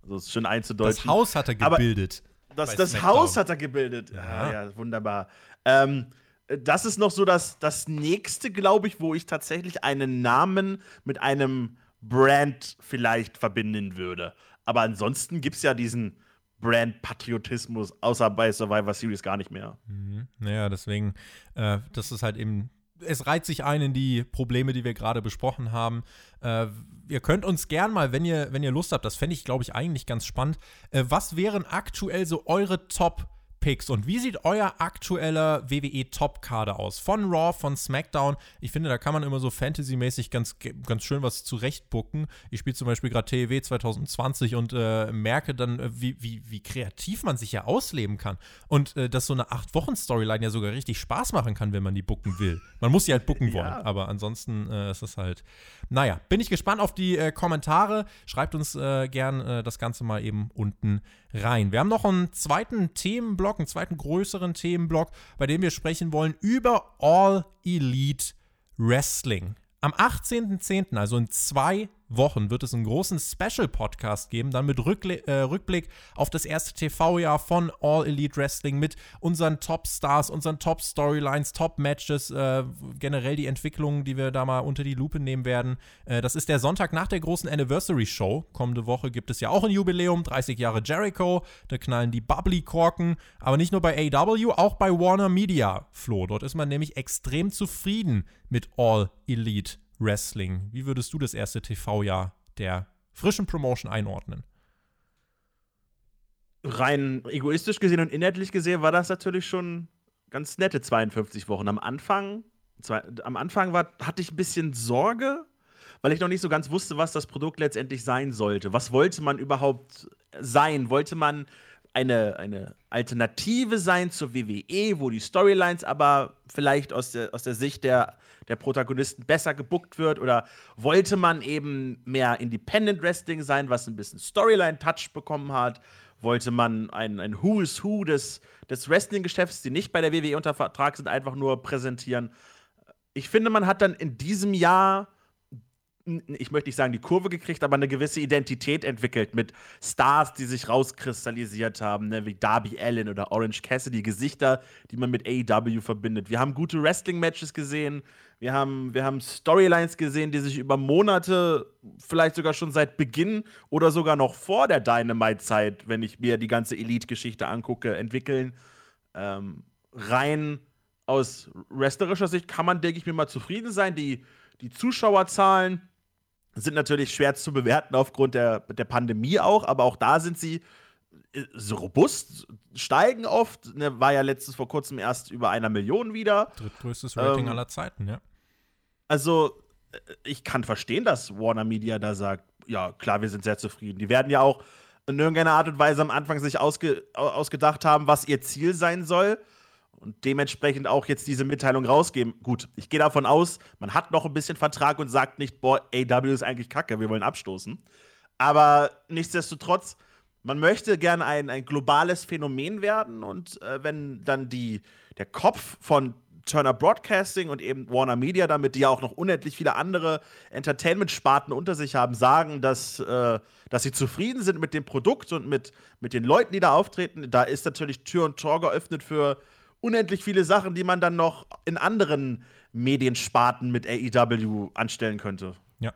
so schön einzudeuten. Das Haus hat er gebildet. Aber das, das Haus hat er gebildet. Ja, ja, ja wunderbar. Ähm, das ist noch so das, das nächste, glaube ich, wo ich tatsächlich einen Namen mit einem Brand vielleicht verbinden würde. Aber ansonsten gibt es ja diesen Brand-Patriotismus, außer bei Survivor Series gar nicht mehr. Mhm. Naja, deswegen, äh, das ist halt eben, es reiht sich ein in die Probleme, die wir gerade besprochen haben. Äh, ihr könnt uns gern mal, wenn ihr, wenn ihr Lust habt, das fände ich, glaube ich, eigentlich ganz spannend. Äh, was wären aktuell so eure Top- Picks. Und wie sieht euer aktueller WWE-Top-Kader aus? Von Raw, von SmackDown. Ich finde, da kann man immer so Fantasy-mäßig ganz, ganz schön was zurechtbucken. Ich spiele zum Beispiel gerade TEW 2020 und äh, merke dann, äh, wie, wie, wie kreativ man sich ja ausleben kann. Und äh, dass so eine 8-Wochen-Storyline ja sogar richtig Spaß machen kann, wenn man die bucken will. Man muss sie halt bucken wollen. Ja. Aber ansonsten äh, ist es halt. Naja, bin ich gespannt auf die äh, Kommentare. Schreibt uns äh, gern das Ganze mal eben unten rein. Wir haben noch einen zweiten Themenblock, einen zweiten größeren Themenblock, bei dem wir sprechen wollen über All Elite Wrestling. Am 18.10., also in zwei Wochen wird es einen großen Special-Podcast geben, dann mit Rückle äh, Rückblick auf das erste TV-Jahr von All Elite Wrestling mit unseren Top-Stars, unseren Top-Storylines, Top-Matches, äh, generell die Entwicklungen, die wir da mal unter die Lupe nehmen werden. Äh, das ist der Sonntag nach der großen Anniversary-Show. Kommende Woche gibt es ja auch ein Jubiläum, 30 Jahre Jericho. Da knallen die Bubbly-Korken, aber nicht nur bei AW, auch bei Warner Media, Flo. Dort ist man nämlich extrem zufrieden mit All Elite Wrestling. Wie würdest du das erste TV-Jahr der frischen Promotion einordnen? rein egoistisch gesehen und inhaltlich gesehen war das natürlich schon ganz nette 52 Wochen. Am Anfang, zwei, am Anfang war, hatte ich ein bisschen Sorge, weil ich noch nicht so ganz wusste, was das Produkt letztendlich sein sollte. Was wollte man überhaupt sein? Wollte man eine, eine Alternative sein zur WWE, wo die Storylines aber vielleicht aus der, aus der Sicht der, der Protagonisten besser gebuckt wird? Oder wollte man eben mehr Independent Wrestling sein, was ein bisschen Storyline-Touch bekommen hat? wollte man ein, ein Who is Who des, des Wrestling-Geschäfts, die nicht bei der WWE unter Vertrag sind, einfach nur präsentieren. Ich finde, man hat dann in diesem Jahr, ich möchte nicht sagen die Kurve gekriegt, aber eine gewisse Identität entwickelt mit Stars, die sich rauskristallisiert haben, ne, wie Darby Allen oder Orange Cassidy, Gesichter, die man mit AEW verbindet. Wir haben gute Wrestling-Matches gesehen, wir haben, wir haben Storylines gesehen, die sich über Monate, vielleicht sogar schon seit Beginn oder sogar noch vor der Dynamite-Zeit, wenn ich mir die ganze Elite-Geschichte angucke, entwickeln. Ähm, rein aus wrestlerischer Sicht kann man, denke ich mir, mal zufrieden sein. Die, die Zuschauerzahlen sind natürlich schwer zu bewerten aufgrund der, der Pandemie auch, aber auch da sind sie äh, so robust, steigen oft. Ne, war ja letztens vor kurzem erst über einer Million wieder. Drittgrößtes Rating ähm, aller Zeiten, ja. Also, äh, ich kann verstehen, dass Warner Media da sagt, ja, klar, wir sind sehr zufrieden. Die werden ja auch in irgendeiner Art und Weise am Anfang sich ausge ausgedacht haben, was ihr Ziel sein soll und dementsprechend auch jetzt diese Mitteilung rausgeben. Gut, ich gehe davon aus, man hat noch ein bisschen Vertrag und sagt nicht, boah, AW ist eigentlich kacke, wir wollen abstoßen. Aber nichtsdestotrotz, man möchte gerne ein, ein globales Phänomen werden und äh, wenn dann die, der Kopf von Turner Broadcasting und eben Warner Media damit, die ja auch noch unendlich viele andere Entertainment-Sparten unter sich haben, sagen, dass, äh, dass sie zufrieden sind mit dem Produkt und mit, mit den Leuten, die da auftreten. Da ist natürlich Tür und Tor geöffnet für unendlich viele Sachen, die man dann noch in anderen Mediensparten mit AEW anstellen könnte. Ja.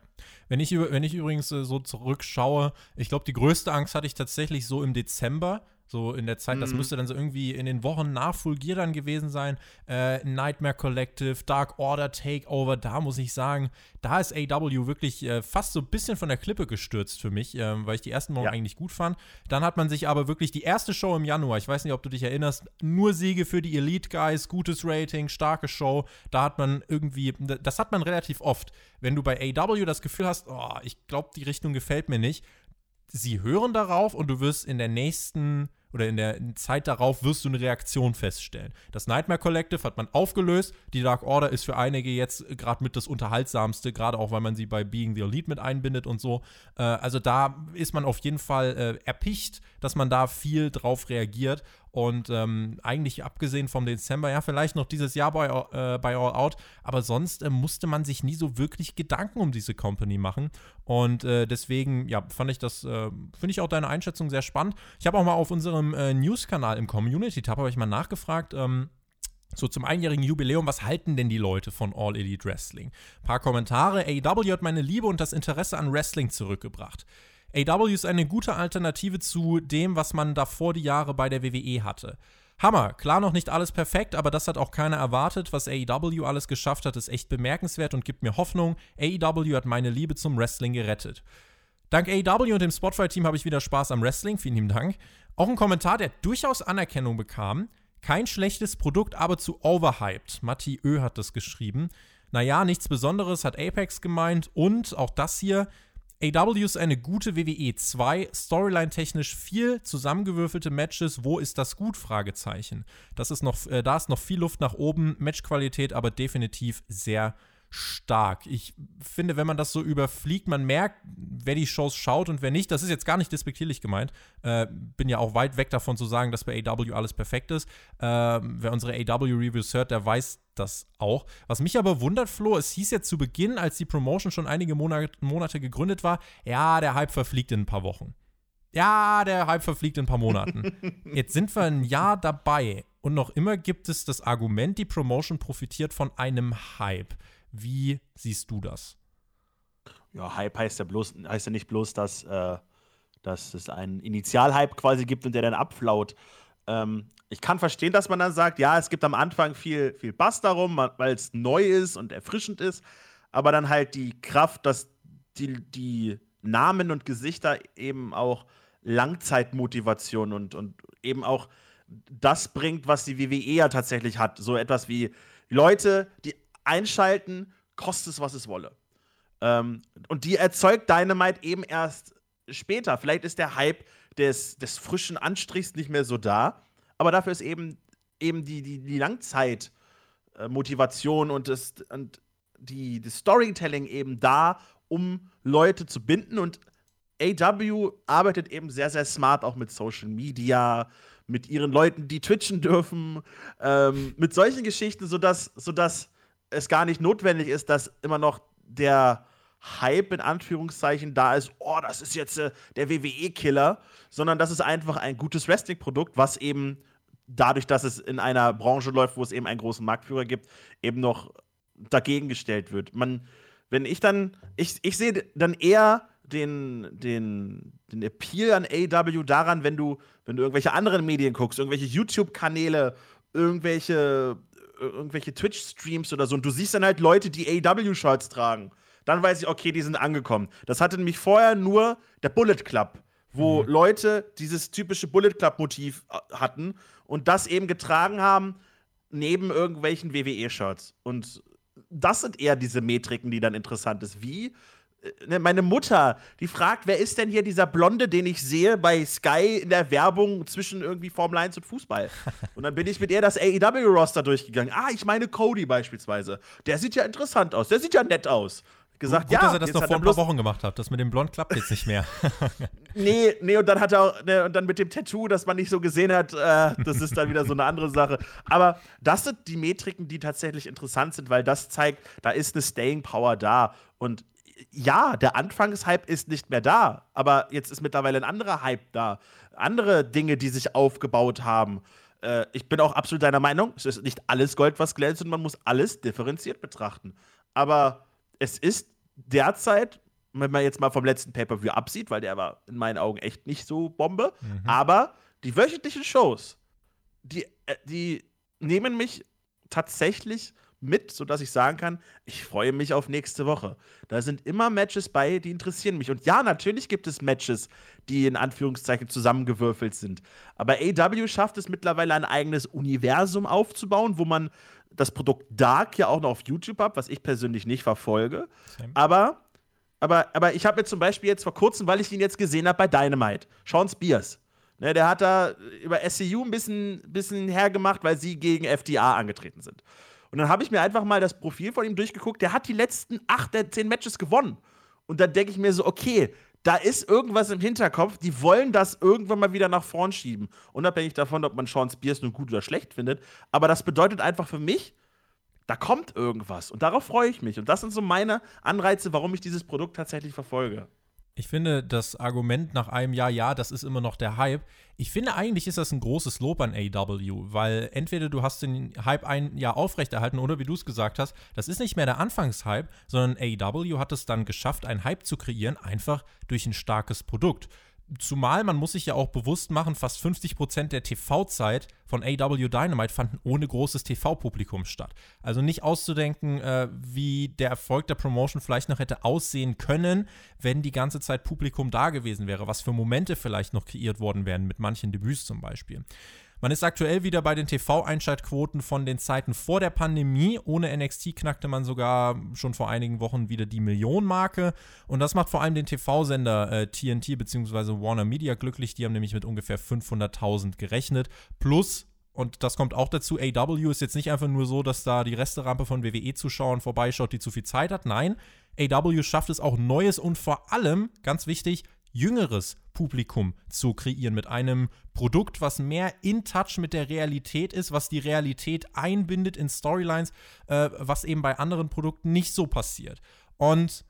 Wenn ich, wenn ich übrigens äh, so zurückschaue, ich glaube, die größte Angst hatte ich tatsächlich so im Dezember, so in der Zeit, mhm. das müsste dann so irgendwie in den Wochen nach Full Gear dann gewesen sein. Äh, Nightmare Collective, Dark Order Takeover, da muss ich sagen, da ist AW wirklich äh, fast so ein bisschen von der Klippe gestürzt für mich, äh, weil ich die ersten Wochen ja. eigentlich gut fand. Dann hat man sich aber wirklich die erste Show im Januar, ich weiß nicht, ob du dich erinnerst, nur Siege für die Elite Guys, gutes Rating, starke Show. Da hat man irgendwie, das hat man relativ oft. Wenn du bei AW das Gefühl hast, oh, ich glaube, die Richtung gefällt mir nicht, sie hören darauf und du wirst in der nächsten oder in der Zeit darauf wirst du eine Reaktion feststellen. Das Nightmare Collective hat man aufgelöst. Die Dark Order ist für einige jetzt gerade mit das Unterhaltsamste, gerade auch, weil man sie bei Being the Elite mit einbindet und so. Äh, also da ist man auf jeden Fall äh, erpicht, dass man da viel drauf reagiert. Und ähm, eigentlich abgesehen vom Dezember, ja, vielleicht noch dieses Jahr bei, äh, bei All Out, aber sonst äh, musste man sich nie so wirklich Gedanken um diese Company machen. Und äh, deswegen, ja, fand ich das, äh, finde ich auch deine Einschätzung sehr spannend. Ich habe auch mal auf unserem äh, News-Kanal im Community-Tab, habe ich mal nachgefragt, ähm, so zum einjährigen Jubiläum, was halten denn die Leute von All Elite Wrestling? Ein paar Kommentare. AEW hat meine Liebe und das Interesse an Wrestling zurückgebracht. AW ist eine gute Alternative zu dem, was man davor die Jahre bei der WWE hatte. Hammer, klar noch nicht alles perfekt, aber das hat auch keiner erwartet. Was AEW alles geschafft hat, ist echt bemerkenswert und gibt mir Hoffnung. AEW hat meine Liebe zum Wrestling gerettet. Dank AEW und dem Spotify-Team habe ich wieder Spaß am Wrestling. Vielen lieben Dank. Auch ein Kommentar, der durchaus Anerkennung bekam. Kein schlechtes Produkt, aber zu overhyped. Matti Ö hat das geschrieben. Naja, nichts Besonderes hat Apex gemeint. Und auch das hier, AW ist eine gute WWE 2, Storyline-technisch viel zusammengewürfelte Matches. Wo ist das gut? Fragezeichen. Das ist noch, äh, da ist noch viel Luft nach oben, Matchqualität aber definitiv sehr stark. Ich finde, wenn man das so überfliegt, man merkt, wer die Shows schaut und wer nicht. Das ist jetzt gar nicht despektierlich gemeint. Äh, bin ja auch weit weg davon zu sagen, dass bei AW alles perfekt ist. Äh, wer unsere AW-Reviews hört, der weiß das auch. Was mich aber wundert, Flo, es hieß ja zu Beginn, als die Promotion schon einige Monate, Monate gegründet war, ja, der Hype verfliegt in ein paar Wochen. Ja, der Hype verfliegt in ein paar Monaten. Jetzt sind wir ein Jahr dabei und noch immer gibt es das Argument, die Promotion profitiert von einem Hype. Wie siehst du das? Ja, Hype heißt ja, bloß, heißt ja nicht bloß, dass, äh, dass es einen Initialhype quasi gibt und der dann abflaut. Ähm, ich kann verstehen, dass man dann sagt, ja, es gibt am Anfang viel, viel Bass darum, weil es neu ist und erfrischend ist, aber dann halt die Kraft, dass die, die Namen und Gesichter eben auch Langzeitmotivation und, und eben auch das bringt, was die WWE ja tatsächlich hat. So etwas wie Leute, die einschalten, kostet es, was es wolle. Ähm, und die erzeugt Dynamite eben erst später. Vielleicht ist der Hype des, des frischen Anstrichs nicht mehr so da, aber dafür ist eben, eben die, die, die Langzeitmotivation und, das, und die, das Storytelling eben da, um Leute zu binden. Und AW arbeitet eben sehr, sehr smart auch mit Social Media, mit ihren Leuten, die twitchen dürfen, ähm, mit solchen Geschichten, sodass, sodass es gar nicht notwendig ist, dass immer noch der Hype in Anführungszeichen da ist, oh, das ist jetzt äh, der WWE-Killer, sondern das ist einfach ein gutes Wrestling-Produkt, was eben dadurch, dass es in einer Branche läuft, wo es eben einen großen Marktführer gibt, eben noch dagegen gestellt wird. Man, wenn ich dann, ich, ich sehe dann eher den, den, den Appeal an AW daran, wenn du, wenn du irgendwelche anderen Medien guckst, irgendwelche YouTube-Kanäle, irgendwelche, irgendwelche Twitch-Streams oder so, und du siehst dann halt Leute, die AW-Shirts tragen. Dann weiß ich, okay, die sind angekommen. Das hatte nämlich vorher nur der Bullet Club, wo mhm. Leute dieses typische Bullet Club-Motiv äh, hatten und das eben getragen haben neben irgendwelchen WWE-Shirts. Und das sind eher diese Metriken, die dann interessant ist. Wie meine Mutter, die fragt, wer ist denn hier dieser Blonde, den ich sehe bei Sky in der Werbung zwischen irgendwie Formel 1 und Fußball? Und dann bin ich mit ihr das AEW-Roster durchgegangen. Ah, ich meine Cody beispielsweise. Der sieht ja interessant aus, der sieht ja nett aus. Gesagt, Gut, ja, dass er das noch vor ein paar Wochen gemacht hat. Das mit dem Blond klappt jetzt nicht mehr. nee, nee, und dann hat er auch, ne, und dann mit dem Tattoo, das man nicht so gesehen hat, äh, das ist dann wieder so eine andere Sache. Aber das sind die Metriken, die tatsächlich interessant sind, weil das zeigt, da ist eine Staying Power da. Und ja, der Anfangshype ist nicht mehr da, aber jetzt ist mittlerweile ein anderer Hype da. Andere Dinge, die sich aufgebaut haben. Äh, ich bin auch absolut deiner Meinung, es ist nicht alles Gold, was glänzt und man muss alles differenziert betrachten. Aber es ist derzeit, wenn man jetzt mal vom letzten Pay-Per-View absieht, weil der war in meinen Augen echt nicht so Bombe, mhm. aber die wöchentlichen Shows, die, äh, die nehmen mich tatsächlich mit, sodass ich sagen kann, ich freue mich auf nächste Woche. Da sind immer Matches bei, die interessieren mich. Und ja, natürlich gibt es Matches, die in Anführungszeichen zusammengewürfelt sind. Aber AW schafft es mittlerweile ein eigenes Universum aufzubauen, wo man das Produkt Dark ja auch noch auf YouTube hat, was ich persönlich nicht verfolge. Aber, aber, aber ich habe mir zum Beispiel jetzt vor kurzem, weil ich ihn jetzt gesehen habe bei Dynamite, Sean Spears. Ne, der hat da über SCU ein bisschen, bisschen hergemacht, weil sie gegen FDA angetreten sind. Und dann habe ich mir einfach mal das Profil von ihm durchgeguckt. Der hat die letzten acht der zehn Matches gewonnen. Und dann denke ich mir so, okay, da ist irgendwas im Hinterkopf, die wollen das irgendwann mal wieder nach vorn schieben. Unabhängig davon, ob man Sean Spears nun gut oder schlecht findet. Aber das bedeutet einfach für mich, da kommt irgendwas. Und darauf freue ich mich. Und das sind so meine Anreize, warum ich dieses Produkt tatsächlich verfolge. Ich finde das Argument nach einem Jahr, ja, das ist immer noch der Hype. Ich finde eigentlich ist das ein großes Lob an AW, weil entweder du hast den Hype ein Jahr aufrechterhalten oder wie du es gesagt hast, das ist nicht mehr der Anfangshype, sondern AW hat es dann geschafft, einen Hype zu kreieren, einfach durch ein starkes Produkt. Zumal man muss sich ja auch bewusst machen, fast 50% der TV-Zeit von AW Dynamite fanden ohne großes TV-Publikum statt. Also nicht auszudenken, äh, wie der Erfolg der Promotion vielleicht noch hätte aussehen können, wenn die ganze Zeit Publikum da gewesen wäre, was für Momente vielleicht noch kreiert worden wären, mit manchen Debüts zum Beispiel. Man ist aktuell wieder bei den TV-Einschaltquoten von den Zeiten vor der Pandemie. Ohne NXT knackte man sogar schon vor einigen Wochen wieder die Millionenmarke. Und das macht vor allem den TV-Sender äh, TNT bzw. Warner Media glücklich. Die haben nämlich mit ungefähr 500.000 gerechnet. Plus und das kommt auch dazu, AW ist jetzt nicht einfach nur so, dass da die Resterampe von WWE-Zuschauern vorbeischaut, die zu viel Zeit hat. Nein, AW schafft es auch Neues und vor allem, ganz wichtig, jüngeres Publikum zu kreieren mit einem Produkt, was mehr in Touch mit der Realität ist, was die Realität einbindet in Storylines, äh, was eben bei anderen Produkten nicht so passiert. Und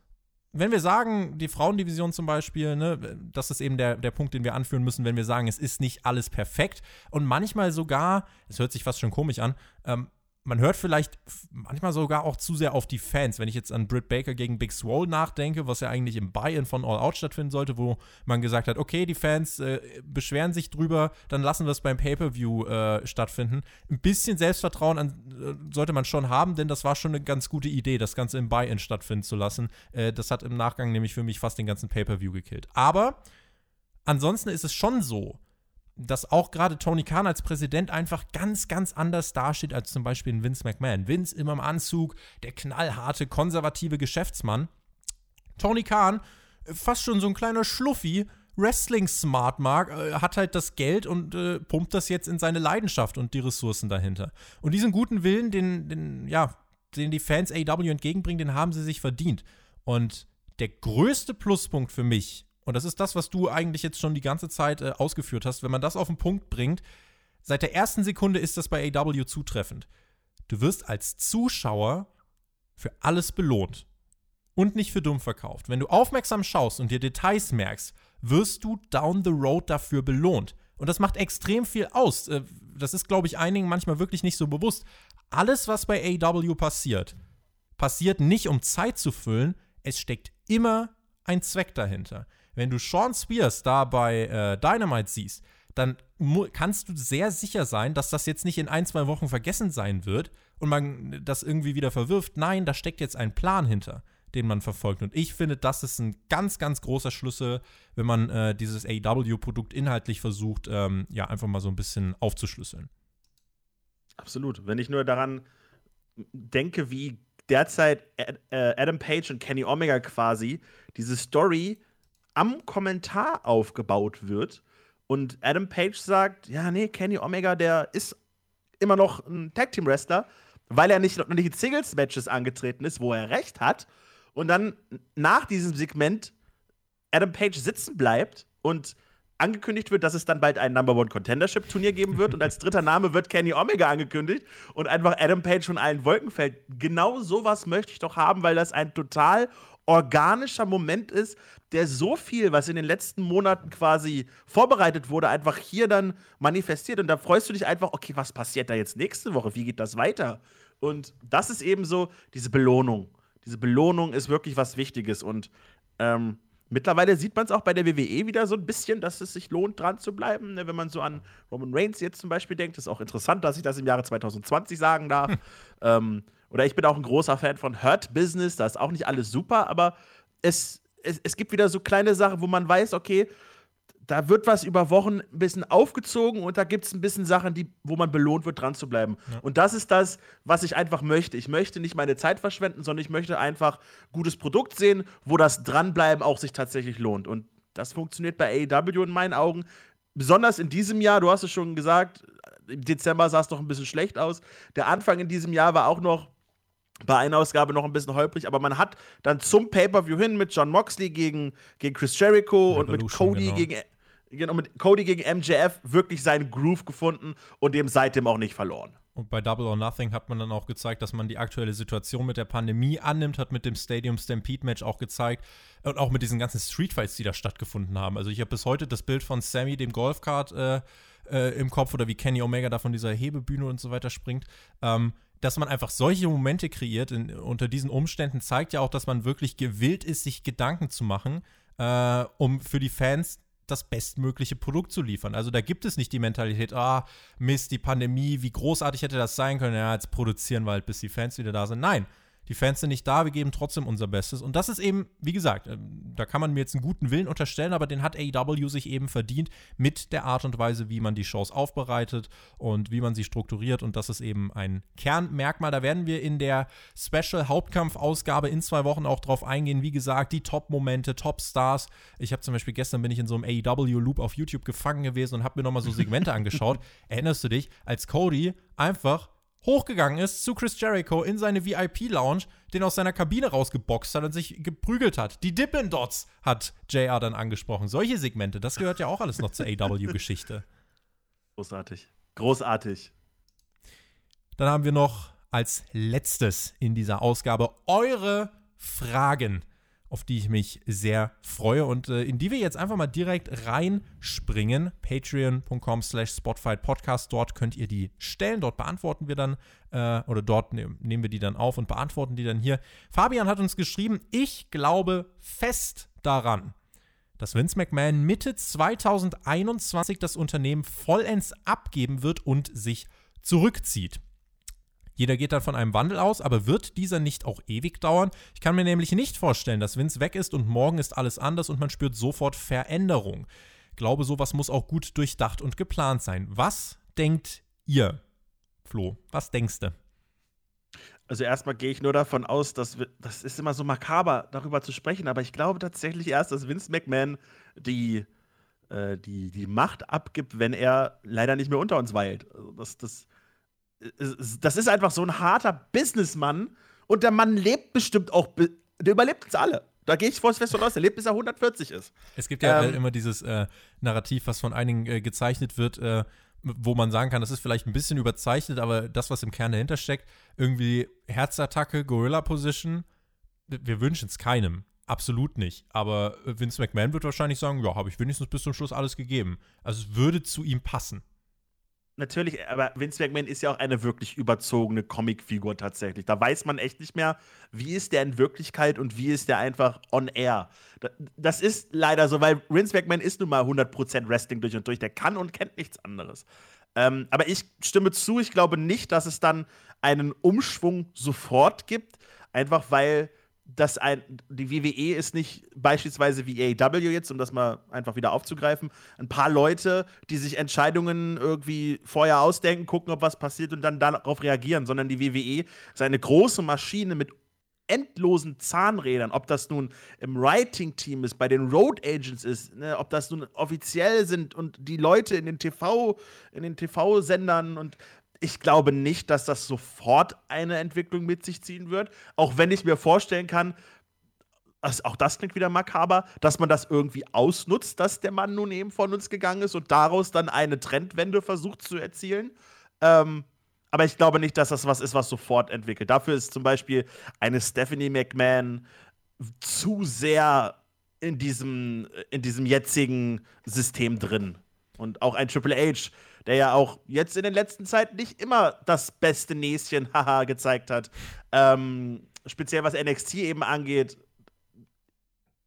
wenn wir sagen, die Frauendivision zum Beispiel, ne, das ist eben der, der Punkt, den wir anführen müssen, wenn wir sagen, es ist nicht alles perfekt und manchmal sogar, es hört sich fast schon komisch an, ähm, man hört vielleicht manchmal sogar auch zu sehr auf die Fans. Wenn ich jetzt an Britt Baker gegen Big Swole nachdenke, was ja eigentlich im Buy-in von All Out stattfinden sollte, wo man gesagt hat, okay, die Fans äh, beschweren sich drüber, dann lassen wir es beim Pay-Per-View äh, stattfinden. Ein bisschen Selbstvertrauen an, äh, sollte man schon haben, denn das war schon eine ganz gute Idee, das Ganze im Buy-in stattfinden zu lassen. Äh, das hat im Nachgang nämlich für mich fast den ganzen Pay-Per-View gekillt. Aber ansonsten ist es schon so, dass auch gerade Tony Khan als Präsident einfach ganz, ganz anders dasteht als zum Beispiel ein Vince McMahon. Vince immer im Anzug, der knallharte, konservative Geschäftsmann. Tony Khan, fast schon so ein kleiner Schluffi, Wrestling-Smart Mark, äh, hat halt das Geld und äh, pumpt das jetzt in seine Leidenschaft und die Ressourcen dahinter. Und diesen guten Willen, den, den, ja, den die Fans AEW entgegenbringen, den haben sie sich verdient. Und der größte Pluspunkt für mich und das ist das, was du eigentlich jetzt schon die ganze Zeit äh, ausgeführt hast, wenn man das auf den Punkt bringt, seit der ersten Sekunde ist das bei AW zutreffend. Du wirst als Zuschauer für alles belohnt und nicht für dumm verkauft. Wenn du aufmerksam schaust und dir Details merkst, wirst du down the road dafür belohnt. Und das macht extrem viel aus. Äh, das ist, glaube ich, einigen manchmal wirklich nicht so bewusst. Alles, was bei AW passiert, passiert nicht, um Zeit zu füllen. Es steckt immer ein Zweck dahinter. Wenn du Sean Spears da bei äh, Dynamite siehst, dann kannst du sehr sicher sein, dass das jetzt nicht in ein, zwei Wochen vergessen sein wird und man das irgendwie wieder verwirft. Nein, da steckt jetzt ein Plan hinter, den man verfolgt. Und ich finde, das ist ein ganz, ganz großer Schlüssel, wenn man äh, dieses AW-Produkt inhaltlich versucht, ähm, ja, einfach mal so ein bisschen aufzuschlüsseln. Absolut. Wenn ich nur daran denke, wie derzeit äh, Adam Page und Kenny Omega quasi diese Story am Kommentar aufgebaut wird. Und Adam Page sagt, ja, nee, Kenny Omega, der ist immer noch ein Tag Team Wrestler, weil er nicht noch nicht in Singles Matches angetreten ist, wo er recht hat. Und dann nach diesem Segment Adam Page sitzen bleibt und angekündigt wird, dass es dann bald ein Number One Contendership Turnier geben wird und als dritter Name wird Kenny Omega angekündigt und einfach Adam Page von allen Wolken fällt. Genau sowas möchte ich doch haben, weil das ein total organischer Moment ist, der so viel, was in den letzten Monaten quasi vorbereitet wurde, einfach hier dann manifestiert. Und da freust du dich einfach, okay, was passiert da jetzt nächste Woche? Wie geht das weiter? Und das ist eben so diese Belohnung. Diese Belohnung ist wirklich was Wichtiges. Und ähm, mittlerweile sieht man es auch bei der WWE wieder so ein bisschen, dass es sich lohnt, dran zu bleiben. Ne? Wenn man so an Roman Reigns jetzt zum Beispiel denkt, ist auch interessant, dass ich das im Jahre 2020 sagen darf. Hm. Ähm, oder ich bin auch ein großer Fan von Hurt Business, da ist auch nicht alles super, aber es, es, es gibt wieder so kleine Sachen, wo man weiß, okay, da wird was über Wochen ein bisschen aufgezogen und da gibt es ein bisschen Sachen, die, wo man belohnt wird, dran zu bleiben. Ja. Und das ist das, was ich einfach möchte. Ich möchte nicht meine Zeit verschwenden, sondern ich möchte einfach gutes Produkt sehen, wo das Dranbleiben auch sich tatsächlich lohnt. Und das funktioniert bei AEW in meinen Augen. Besonders in diesem Jahr, du hast es schon gesagt, im Dezember sah es doch ein bisschen schlecht aus. Der Anfang in diesem Jahr war auch noch bei einer Ausgabe noch ein bisschen holprig, aber man hat dann zum Pay-Per-View hin mit John Moxley gegen, gegen Chris Jericho Revolution, und mit Cody genau. gegen genau, mit Cody gegen MJF wirklich seinen Groove gefunden und dem seitdem auch nicht verloren. Und bei Double or Nothing hat man dann auch gezeigt, dass man die aktuelle Situation mit der Pandemie annimmt, hat mit dem Stadium Stampede Match auch gezeigt und auch mit diesen ganzen Streetfights, die da stattgefunden haben. Also ich habe bis heute das Bild von Sammy, dem Golfkart, äh, äh, im Kopf oder wie Kenny Omega da von dieser Hebebühne und so weiter springt. Ähm, dass man einfach solche Momente kreiert in, unter diesen Umständen, zeigt ja auch, dass man wirklich gewillt ist, sich Gedanken zu machen, äh, um für die Fans das bestmögliche Produkt zu liefern. Also da gibt es nicht die Mentalität, ah, Mist, die Pandemie, wie großartig hätte das sein können, ja, jetzt produzieren wir halt, bis die Fans wieder da sind. Nein, die Fans sind nicht da, wir geben trotzdem unser Bestes. Und das ist eben, wie gesagt, äh, da kann man mir jetzt einen guten Willen unterstellen, aber den hat AEW sich eben verdient mit der Art und Weise, wie man die Shows aufbereitet und wie man sie strukturiert. Und das ist eben ein Kernmerkmal. Da werden wir in der Special Hauptkampf-Ausgabe in zwei Wochen auch drauf eingehen. Wie gesagt, die Top-Momente, Top-Stars. Ich habe zum Beispiel gestern bin ich in so einem AEW-Loop auf YouTube gefangen gewesen und habe mir nochmal so Segmente angeschaut. Erinnerst du dich, als Cody einfach hochgegangen ist zu Chris Jericho in seine VIP-Lounge, den aus seiner Kabine rausgeboxt hat und sich geprügelt hat. Die Dippin' Dots hat JR dann angesprochen. Solche Segmente, das gehört ja auch alles noch zur AW-Geschichte. Großartig. Großartig. Dann haben wir noch als letztes in dieser Ausgabe eure Fragen auf die ich mich sehr freue und äh, in die wir jetzt einfach mal direkt reinspringen. Patreon.com slash Podcast. Dort könnt ihr die stellen. Dort beantworten wir dann äh, oder dort ne nehmen wir die dann auf und beantworten die dann hier. Fabian hat uns geschrieben, ich glaube fest daran, dass Vince McMahon Mitte 2021 das Unternehmen vollends abgeben wird und sich zurückzieht. Jeder geht dann von einem Wandel aus, aber wird dieser nicht auch ewig dauern? Ich kann mir nämlich nicht vorstellen, dass Vince weg ist und morgen ist alles anders und man spürt sofort Veränderung. glaube, sowas muss auch gut durchdacht und geplant sein. Was denkt ihr, Flo? Was denkst du? Also erstmal gehe ich nur davon aus, dass wir, das ist immer so makaber, darüber zu sprechen, aber ich glaube tatsächlich erst, dass Vince McMahon die, äh, die, die Macht abgibt, wenn er leider nicht mehr unter uns weilt. Also das, das, das ist einfach so ein harter Businessmann und der Mann lebt bestimmt auch, der überlebt uns alle. Da gehe ich voll fest von aus, der lebt bis er 140 ist. Es gibt ja ähm, immer dieses äh, Narrativ, was von einigen äh, gezeichnet wird, äh, wo man sagen kann, das ist vielleicht ein bisschen überzeichnet, aber das, was im Kern dahinter steckt, irgendwie Herzattacke, Gorilla-Position, wir wünschen es keinem. Absolut nicht. Aber Vince McMahon wird wahrscheinlich sagen, ja, habe ich wenigstens bis zum Schluss alles gegeben. Also es würde zu ihm passen natürlich, aber Vince McMahon ist ja auch eine wirklich überzogene Comicfigur tatsächlich. Da weiß man echt nicht mehr, wie ist der in Wirklichkeit und wie ist der einfach on air. Das ist leider so, weil Vince McMahon ist nun mal 100% Wrestling durch und durch. Der kann und kennt nichts anderes. Ähm, aber ich stimme zu, ich glaube nicht, dass es dann einen Umschwung sofort gibt, einfach weil dass ein, die WWE ist nicht beispielsweise wie AEW jetzt, um das mal einfach wieder aufzugreifen, ein paar Leute, die sich Entscheidungen irgendwie vorher ausdenken, gucken, ob was passiert und dann darauf reagieren, sondern die WWE ist eine große Maschine mit endlosen Zahnrädern, ob das nun im Writing-Team ist, bei den Road Agents ist, ne, ob das nun offiziell sind und die Leute in den TV, in den TV-Sendern und ich glaube nicht, dass das sofort eine Entwicklung mit sich ziehen wird. Auch wenn ich mir vorstellen kann, also auch das klingt wieder makaber, dass man das irgendwie ausnutzt, dass der Mann nun eben von uns gegangen ist und daraus dann eine Trendwende versucht zu erzielen. Ähm, aber ich glaube nicht, dass das was ist, was sofort entwickelt. Dafür ist zum Beispiel eine Stephanie McMahon zu sehr in diesem, in diesem jetzigen System drin. Und auch ein Triple H, der ja auch jetzt in den letzten Zeiten nicht immer das beste Näschen haha gezeigt hat. Ähm, speziell was NXT eben angeht,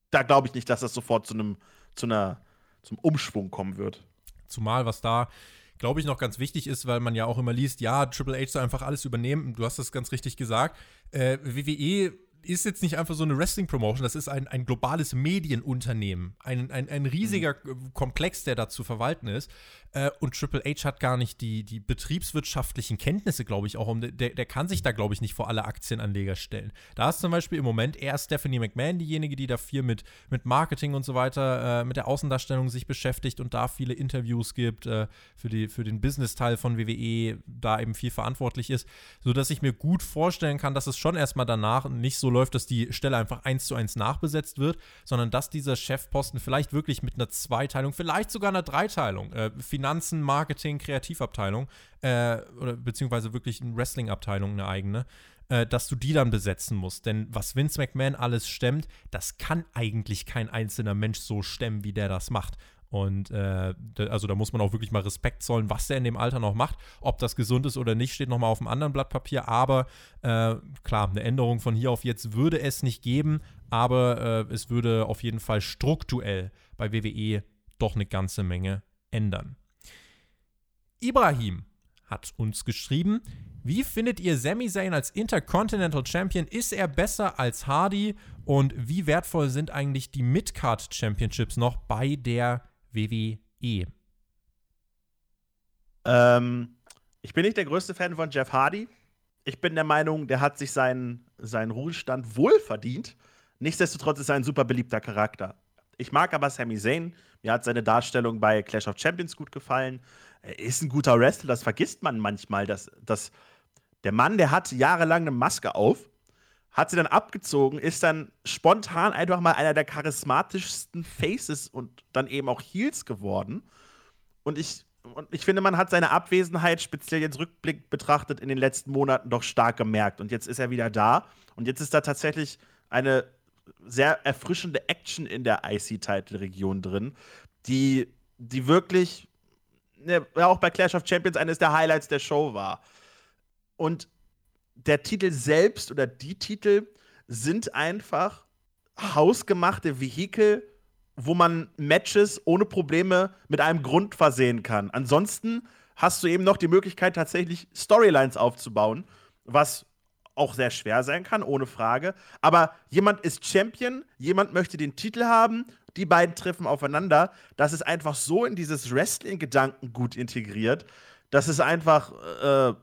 da glaube ich nicht, dass das sofort zu einem zu einer zum Umschwung kommen wird. Zumal was da glaube ich noch ganz wichtig ist, weil man ja auch immer liest, ja, Triple H soll einfach alles übernehmen. Du hast das ganz richtig gesagt. Äh, WWE ist jetzt nicht einfach so eine Wrestling-Promotion, das ist ein, ein globales Medienunternehmen. Ein, ein, ein riesiger mhm. Komplex, der da zu verwalten ist. Äh, und Triple H hat gar nicht die, die betriebswirtschaftlichen Kenntnisse, glaube ich, auch. Um, der, der kann sich da, glaube ich, nicht vor alle Aktienanleger stellen. Da ist zum Beispiel im Moment eher Stephanie McMahon diejenige, die da viel mit, mit Marketing und so weiter, äh, mit der Außendarstellung sich beschäftigt und da viele Interviews gibt, äh, für, die, für den Business-Teil von WWE da eben viel verantwortlich ist, sodass ich mir gut vorstellen kann, dass es schon erstmal danach nicht so läuft, dass die Stelle einfach eins zu eins nachbesetzt wird, sondern dass dieser Chefposten vielleicht wirklich mit einer Zweiteilung, vielleicht sogar einer Dreiteilung, äh, Finanzen, Marketing, Kreativabteilung äh, oder beziehungsweise wirklich eine Wrestling-Abteilung, eine eigene, äh, dass du die dann besetzen musst. Denn was Vince McMahon alles stemmt, das kann eigentlich kein einzelner Mensch so stemmen, wie der das macht. Und äh, also da muss man auch wirklich mal Respekt zollen, was der in dem Alter noch macht. Ob das gesund ist oder nicht, steht nochmal auf einem anderen Blatt Papier. Aber äh, klar, eine Änderung von hier auf jetzt würde es nicht geben, aber äh, es würde auf jeden Fall strukturell bei WWE doch eine ganze Menge ändern. Ibrahim hat uns geschrieben, wie findet ihr Sami Zayn als Intercontinental Champion? Ist er besser als Hardy? Und wie wertvoll sind eigentlich die Midcard Championships noch bei der WWE? Ähm, ich bin nicht der größte Fan von Jeff Hardy. Ich bin der Meinung, der hat sich seinen, seinen Ruhestand wohl verdient. Nichtsdestotrotz ist er ein super beliebter Charakter. Ich mag aber Sami Zayn. Mir hat seine Darstellung bei Clash of Champions gut gefallen er ist ein guter Wrestler, das vergisst man manchmal, dass, dass der Mann, der hat jahrelang eine Maske auf, hat sie dann abgezogen, ist dann spontan einfach mal einer der charismatischsten Faces und dann eben auch Heels geworden. Und ich, und ich finde, man hat seine Abwesenheit, speziell jetzt Rückblick betrachtet, in den letzten Monaten doch stark gemerkt. Und jetzt ist er wieder da. Und jetzt ist da tatsächlich eine sehr erfrischende Action in der IC-Title-Region drin, die, die wirklich Ne, auch bei Clash of Champions eines der Highlights der Show war. Und der Titel selbst oder die Titel sind einfach hausgemachte Vehikel, wo man Matches ohne Probleme mit einem Grund versehen kann. Ansonsten hast du eben noch die Möglichkeit, tatsächlich Storylines aufzubauen, was auch sehr schwer sein kann, ohne Frage. Aber jemand ist Champion, jemand möchte den Titel haben, die beiden treffen aufeinander. Das ist einfach so in dieses Wrestling-Gedanken gut integriert, dass es einfach äh,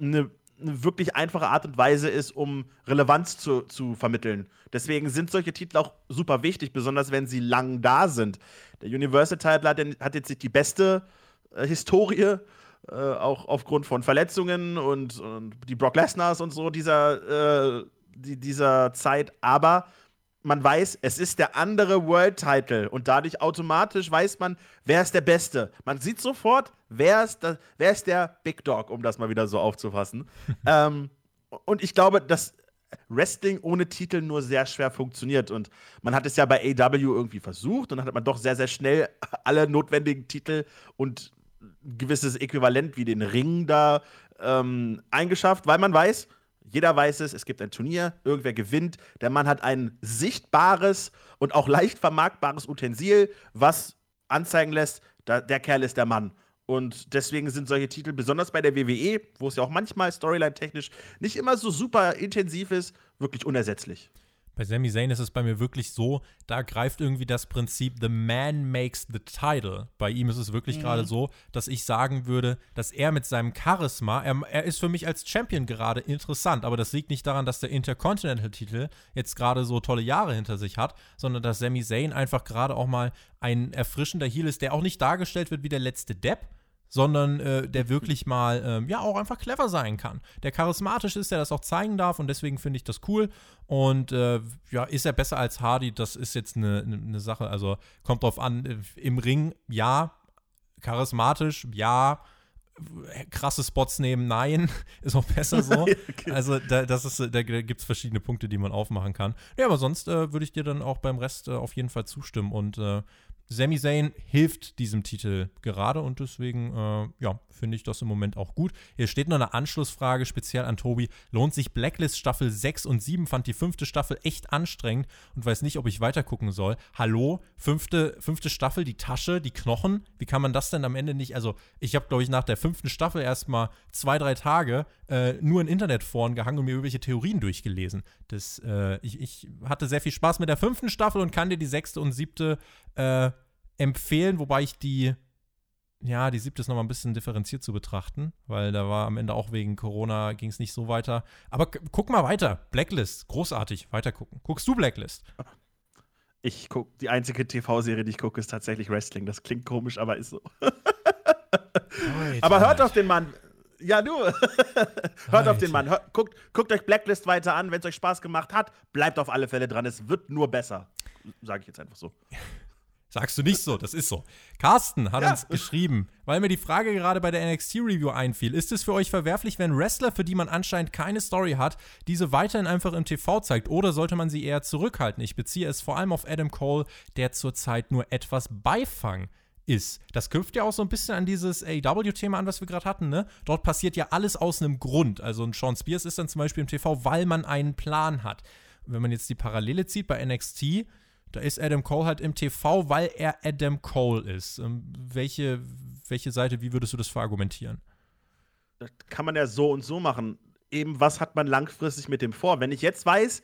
eine eine wirklich einfache Art und Weise ist, um Relevanz zu, zu vermitteln. Deswegen sind solche Titel auch super wichtig, besonders wenn sie lang da sind. Der Universal-Title hat, hat, jetzt nicht die beste äh, Historie, äh, auch aufgrund von Verletzungen und, und die Brock Lesnars und so dieser, äh, die, dieser Zeit, aber man weiß, es ist der andere World Title und dadurch automatisch weiß man, wer ist der Beste. Man sieht sofort, wer ist, der, wer ist der Big Dog, um das mal wieder so aufzufassen. ähm, und ich glaube, dass Wrestling ohne Titel nur sehr schwer funktioniert. Und man hat es ja bei AW irgendwie versucht und dann hat man doch sehr, sehr schnell alle notwendigen Titel und gewisses Äquivalent wie den Ring da ähm, eingeschafft, weil man weiß, jeder weiß es, es gibt ein Turnier, irgendwer gewinnt. Der Mann hat ein sichtbares und auch leicht vermarktbares Utensil, was anzeigen lässt, da, der Kerl ist der Mann. Und deswegen sind solche Titel, besonders bei der WWE, wo es ja auch manchmal storyline-technisch nicht immer so super intensiv ist, wirklich unersetzlich. Bei Sami Zayn ist es bei mir wirklich so, da greift irgendwie das Prinzip The Man makes the title. Bei ihm ist es wirklich mhm. gerade so, dass ich sagen würde, dass er mit seinem Charisma, er, er, ist für mich als Champion gerade interessant, aber das liegt nicht daran, dass der Intercontinental-Titel jetzt gerade so tolle Jahre hinter sich hat, sondern dass Sami Zayn einfach gerade auch mal ein erfrischender Heel ist, der auch nicht dargestellt wird wie der letzte Depp, sondern äh, der wirklich mal, ähm, ja, auch einfach clever sein kann. Der charismatisch ist, der das auch zeigen darf und deswegen finde ich das cool. Und äh, ja, ist er besser als Hardy? Das ist jetzt eine, eine, eine Sache. Also kommt drauf an, äh, im Ring, ja, charismatisch, ja, krasse Spots nehmen, nein, ist auch besser so. okay. Also da, das ist, da gibt es verschiedene Punkte, die man aufmachen kann. Ja, aber sonst äh, würde ich dir dann auch beim Rest äh, auf jeden Fall zustimmen und äh, Sami Zayn hilft diesem Titel gerade und deswegen, äh, ja, finde ich das im Moment auch gut. Hier steht noch eine Anschlussfrage speziell an Tobi. Lohnt sich Blacklist Staffel 6 und 7? Fand die fünfte Staffel echt anstrengend und weiß nicht, ob ich weitergucken soll. Hallo, fünfte, fünfte Staffel, die Tasche, die Knochen. Wie kann man das denn am Ende nicht? Also, ich habe, glaube ich, nach der fünften Staffel erstmal zwei, drei Tage äh, nur in Internetforen gehangen und mir irgendwelche Theorien durchgelesen. Das, äh, ich, ich hatte sehr viel Spaß mit der fünften Staffel und kann dir die sechste und siebte äh, empfehlen, wobei ich die, ja, die siebte ist nochmal ein bisschen differenziert zu betrachten, weil da war am Ende auch wegen Corona ging es nicht so weiter. Aber guck mal weiter. Blacklist, großartig, weiter gucken. Guckst du Blacklist? Ich gucke, die einzige TV-Serie, die ich gucke, ist tatsächlich Wrestling. Das klingt komisch, aber ist so. aber hört auf den Mann. Ja, du. hört auf den Mann. Hört, guckt, guckt euch Blacklist weiter an. Wenn es euch Spaß gemacht hat, bleibt auf alle Fälle dran. Es wird nur besser. Sage ich jetzt einfach so. Sagst du nicht so, das ist so. Carsten hat ja. uns geschrieben, weil mir die Frage gerade bei der NXT-Review einfiel. Ist es für euch verwerflich, wenn Wrestler, für die man anscheinend keine Story hat, diese weiterhin einfach im TV zeigt? Oder sollte man sie eher zurückhalten? Ich beziehe es vor allem auf Adam Cole, der zurzeit nur etwas Beifang ist. Das knüpft ja auch so ein bisschen an dieses AEW-Thema an, was wir gerade hatten, ne? Dort passiert ja alles aus einem Grund. Also ein Sean Spears ist dann zum Beispiel im TV, weil man einen Plan hat. Wenn man jetzt die Parallele zieht bei NXT, da ist Adam Cole halt im TV, weil er Adam Cole ist. Ähm, welche, welche Seite, wie würdest du das verargumentieren? Das kann man ja so und so machen. Eben, was hat man langfristig mit dem vor? Wenn ich jetzt weiß,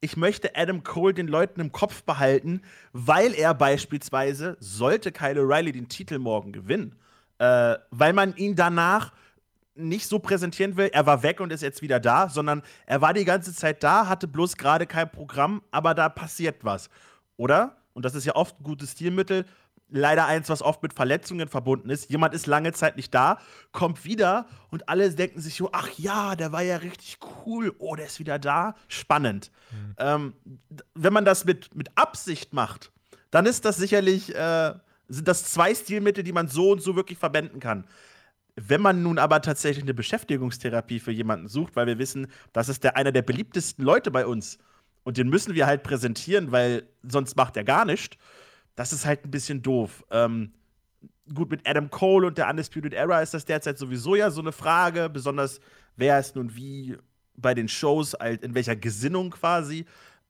ich möchte Adam Cole den Leuten im Kopf behalten, weil er beispielsweise, sollte Kyle O'Reilly den Titel morgen gewinnen, äh, weil man ihn danach nicht so präsentieren will, er war weg und ist jetzt wieder da, sondern er war die ganze Zeit da, hatte bloß gerade kein Programm, aber da passiert was. Oder? Und das ist ja oft ein gutes Stilmittel. Leider eins, was oft mit Verletzungen verbunden ist. Jemand ist lange Zeit nicht da, kommt wieder und alle denken sich so: Ach ja, der war ja richtig cool. Oh, der ist wieder da. Spannend. Mhm. Ähm, wenn man das mit, mit Absicht macht, dann ist das sicherlich, äh, sind das zwei Stilmittel, die man so und so wirklich verwenden kann. Wenn man nun aber tatsächlich eine Beschäftigungstherapie für jemanden sucht, weil wir wissen, das ist der einer der beliebtesten Leute bei uns, und den müssen wir halt präsentieren, weil sonst macht er gar nichts. Das ist halt ein bisschen doof. Ähm, gut, mit Adam Cole und der Undisputed Era ist das derzeit sowieso ja so eine Frage, besonders wer ist nun wie bei den Shows, in welcher Gesinnung quasi.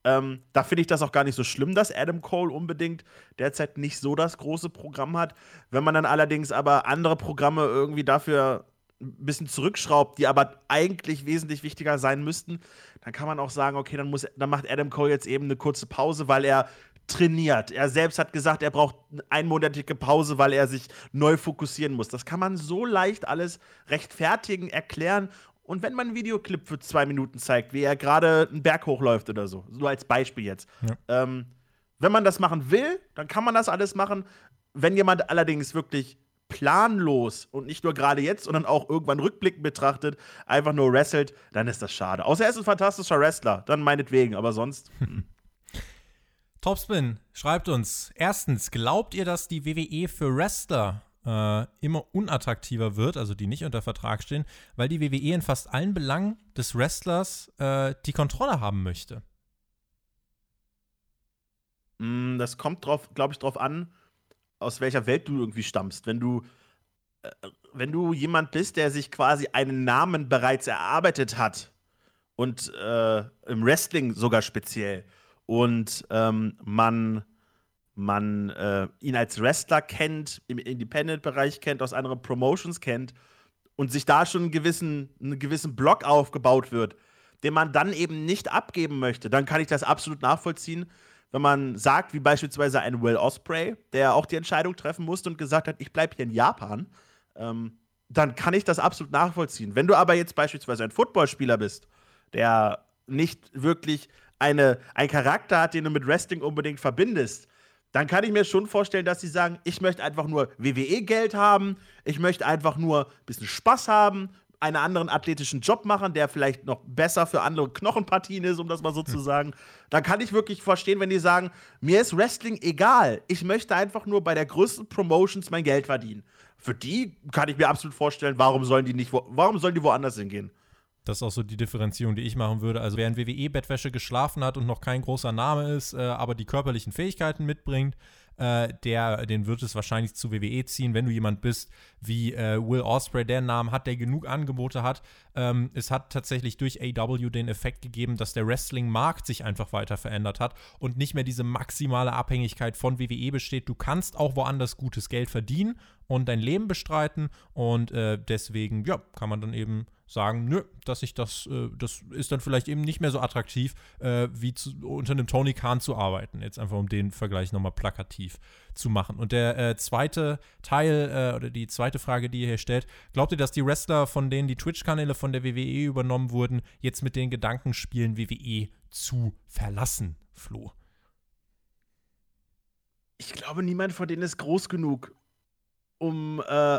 Ähm, da finde ich das auch gar nicht so schlimm, dass Adam Cole unbedingt derzeit nicht so das große Programm hat. Wenn man dann allerdings aber andere Programme irgendwie dafür ein bisschen zurückschraubt, die aber eigentlich wesentlich wichtiger sein müssten, dann kann man auch sagen, okay, dann, muss, dann macht Adam Cole jetzt eben eine kurze Pause, weil er trainiert. Er selbst hat gesagt, er braucht eine einmonatige Pause, weil er sich neu fokussieren muss. Das kann man so leicht alles rechtfertigen, erklären. Und wenn man einen Videoclip für zwei Minuten zeigt, wie er gerade einen Berg hochläuft oder so, so als Beispiel jetzt. Ja. Ähm, wenn man das machen will, dann kann man das alles machen. Wenn jemand allerdings wirklich planlos und nicht nur gerade jetzt, sondern auch irgendwann rückblickend betrachtet, einfach nur wrestelt, dann ist das schade. Außer er ist ein fantastischer Wrestler, dann meinetwegen, aber sonst. Topspin schreibt uns: Erstens, glaubt ihr, dass die WWE für Wrestler äh, immer unattraktiver wird, also die nicht unter Vertrag stehen, weil die WWE in fast allen Belangen des Wrestlers äh, die Kontrolle haben möchte? Mm, das kommt glaube ich, drauf an, aus welcher Welt du irgendwie stammst. Wenn du, äh, wenn du jemand bist, der sich quasi einen Namen bereits erarbeitet hat und äh, im Wrestling sogar speziell und ähm, man, man äh, ihn als Wrestler kennt, im Independent-Bereich kennt, aus anderen Promotions kennt und sich da schon einen gewissen, einen gewissen Block aufgebaut wird, den man dann eben nicht abgeben möchte, dann kann ich das absolut nachvollziehen, wenn man sagt, wie beispielsweise ein Will Osprey, der auch die Entscheidung treffen musste und gesagt hat, ich bleibe hier in Japan, ähm, dann kann ich das absolut nachvollziehen. Wenn du aber jetzt beispielsweise ein Footballspieler bist, der nicht wirklich eine, einen Charakter hat, den du mit Wrestling unbedingt verbindest, dann kann ich mir schon vorstellen, dass sie sagen, ich möchte einfach nur WWE-Geld haben, ich möchte einfach nur ein bisschen Spaß haben, einen anderen athletischen Job machen, der vielleicht noch besser für andere Knochenpartien ist, um das mal so hm. zu sagen. Dann kann ich wirklich verstehen, wenn die sagen, mir ist Wrestling egal, ich möchte einfach nur bei der größten Promotions mein Geld verdienen. Für die kann ich mir absolut vorstellen, warum sollen die nicht, warum sollen die woanders hingehen? Das ist auch so die Differenzierung, die ich machen würde. Also wer in WWE-Bettwäsche geschlafen hat und noch kein großer Name ist, äh, aber die körperlichen Fähigkeiten mitbringt, äh, der, den wird es wahrscheinlich zu WWE ziehen, wenn du jemand bist wie äh, Will Osprey, der einen Namen hat, der genug Angebote hat. Ähm, es hat tatsächlich durch AW den Effekt gegeben, dass der Wrestling-Markt sich einfach weiter verändert hat und nicht mehr diese maximale Abhängigkeit von WWE besteht. Du kannst auch woanders gutes Geld verdienen und dein Leben bestreiten und äh, deswegen, ja, kann man dann eben sagen, nö, dass ich das, äh, das ist dann vielleicht eben nicht mehr so attraktiv, äh, wie zu, unter einem Tony Khan zu arbeiten. Jetzt einfach, um den Vergleich nochmal plakativ zu machen. Und der äh, zweite Teil äh, oder die zweite Frage, die ihr hier stellt, glaubt ihr, dass die Wrestler, von denen die Twitch-Kanäle von der WWE übernommen wurden, jetzt mit den Gedanken spielen, WWE zu verlassen, Flo? Ich glaube, niemand von denen ist groß genug, um äh,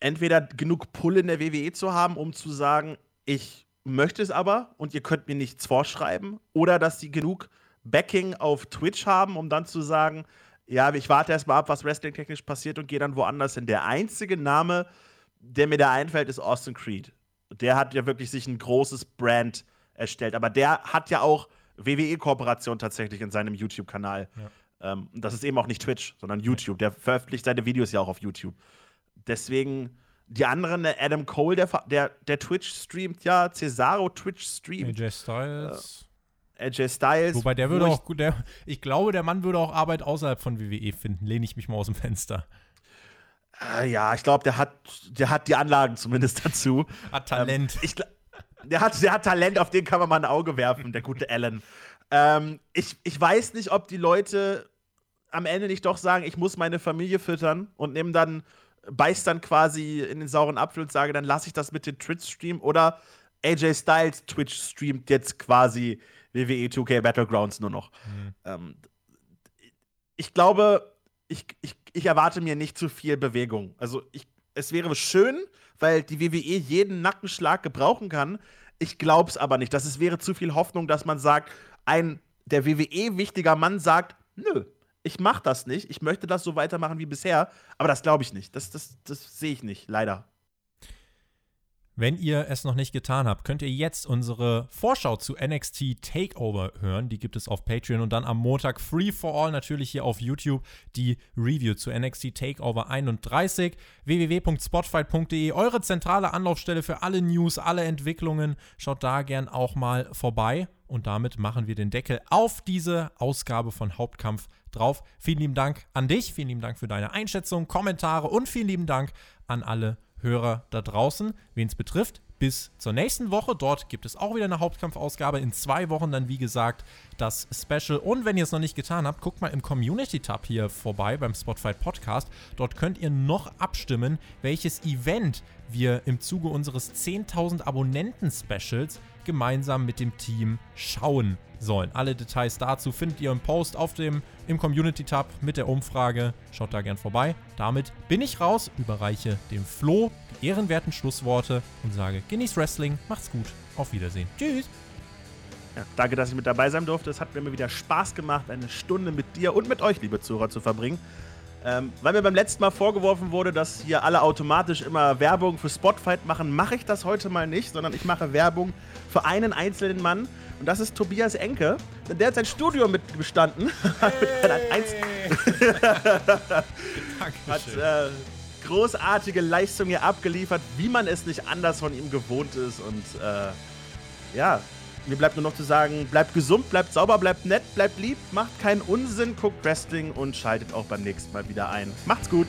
entweder genug Pull in der WWE zu haben, um zu sagen, ich möchte es aber und ihr könnt mir nichts vorschreiben, oder dass sie genug Backing auf Twitch haben, um dann zu sagen, ja, ich warte erst mal ab, was wrestling-technisch passiert und gehe dann woanders hin. Der einzige Name, der mir da einfällt, ist Austin Creed. Der hat ja wirklich sich ein großes Brand erstellt, aber der hat ja auch WWE-Kooperation tatsächlich in seinem YouTube-Kanal. Ja. Ähm, das ist eben auch nicht Twitch, sondern YouTube. Der veröffentlicht seine Videos ja auch auf YouTube. Deswegen, die anderen, der Adam Cole, der, der, der Twitch streamt ja, Cesaro Twitch streamt. AJ Styles. Äh, AJ Styles. Wobei der würde auch, der, ich glaube, der Mann würde auch Arbeit außerhalb von WWE finden. Lehne ich mich mal aus dem Fenster. Äh, ja, ich glaube, der hat, der hat die Anlagen zumindest dazu. Hat Talent. Ähm, ich, der, hat, der hat Talent, auf den kann man mal ein Auge werfen, der gute Allen. Ähm, ich, ich weiß nicht, ob die Leute am Ende nicht doch sagen, ich muss meine Familie füttern und nehmen dann beiß dann quasi in den sauren Apfel und sage, dann lasse ich das mit den Twitch streamen oder AJ Styles Twitch streamt jetzt quasi WWE 2K Battlegrounds nur noch. Mhm. Ähm, ich glaube, ich, ich, ich erwarte mir nicht zu viel Bewegung. Also ich, es wäre schön, weil die WWE jeden Nackenschlag gebrauchen kann. Ich glaube es aber nicht. Das ist, wäre zu viel Hoffnung, dass man sagt, ein der WWE wichtiger Mann sagt, nö, ich mache das nicht. Ich möchte das so weitermachen wie bisher, aber das glaube ich nicht. Das, das, das sehe ich nicht, leider. Wenn ihr es noch nicht getan habt, könnt ihr jetzt unsere Vorschau zu NXT Takeover hören. Die gibt es auf Patreon und dann am Montag Free for All natürlich hier auf YouTube die Review zu NXT Takeover 31. www.spotfight.de, eure zentrale Anlaufstelle für alle News, alle Entwicklungen. Schaut da gern auch mal vorbei. Und damit machen wir den Deckel auf diese Ausgabe von Hauptkampf drauf. Vielen lieben Dank an dich, vielen lieben Dank für deine Einschätzung, Kommentare und vielen lieben Dank an alle Hörer da draußen, wen es betrifft. Bis zur nächsten Woche. Dort gibt es auch wieder eine Hauptkampfausgabe. In zwei Wochen dann, wie gesagt, das Special. Und wenn ihr es noch nicht getan habt, guckt mal im Community-Tab hier vorbei beim Spotify Podcast. Dort könnt ihr noch abstimmen, welches Event wir im Zuge unseres 10.000 Abonnenten-Specials gemeinsam mit dem Team schauen sollen. Alle Details dazu findet ihr im Post auf dem im Community Tab mit der Umfrage. Schaut da gern vorbei. Damit bin ich raus, überreiche dem Flo die ehrenwerten Schlussworte und sage: Genieß Wrestling, macht's gut, auf Wiedersehen. Tschüss. Ja, danke, dass ich mit dabei sein durfte. Es hat mir wieder Spaß gemacht, eine Stunde mit dir und mit euch, liebe Zuhörer, zu verbringen. Ähm, weil mir beim letzten Mal vorgeworfen wurde, dass hier alle automatisch immer Werbung für Spotfight machen, mache ich das heute mal nicht, sondern ich mache Werbung für einen einzelnen Mann. Und das ist Tobias Enke. Denn der hat sein Studio mitbestanden. Hey. hat äh, großartige Leistungen hier abgeliefert, wie man es nicht anders von ihm gewohnt ist. Und äh, ja, mir bleibt nur noch zu sagen, bleibt gesund, bleibt sauber, bleibt nett, bleibt lieb, macht keinen Unsinn, guckt Wrestling und schaltet auch beim nächsten Mal wieder ein. Macht's gut!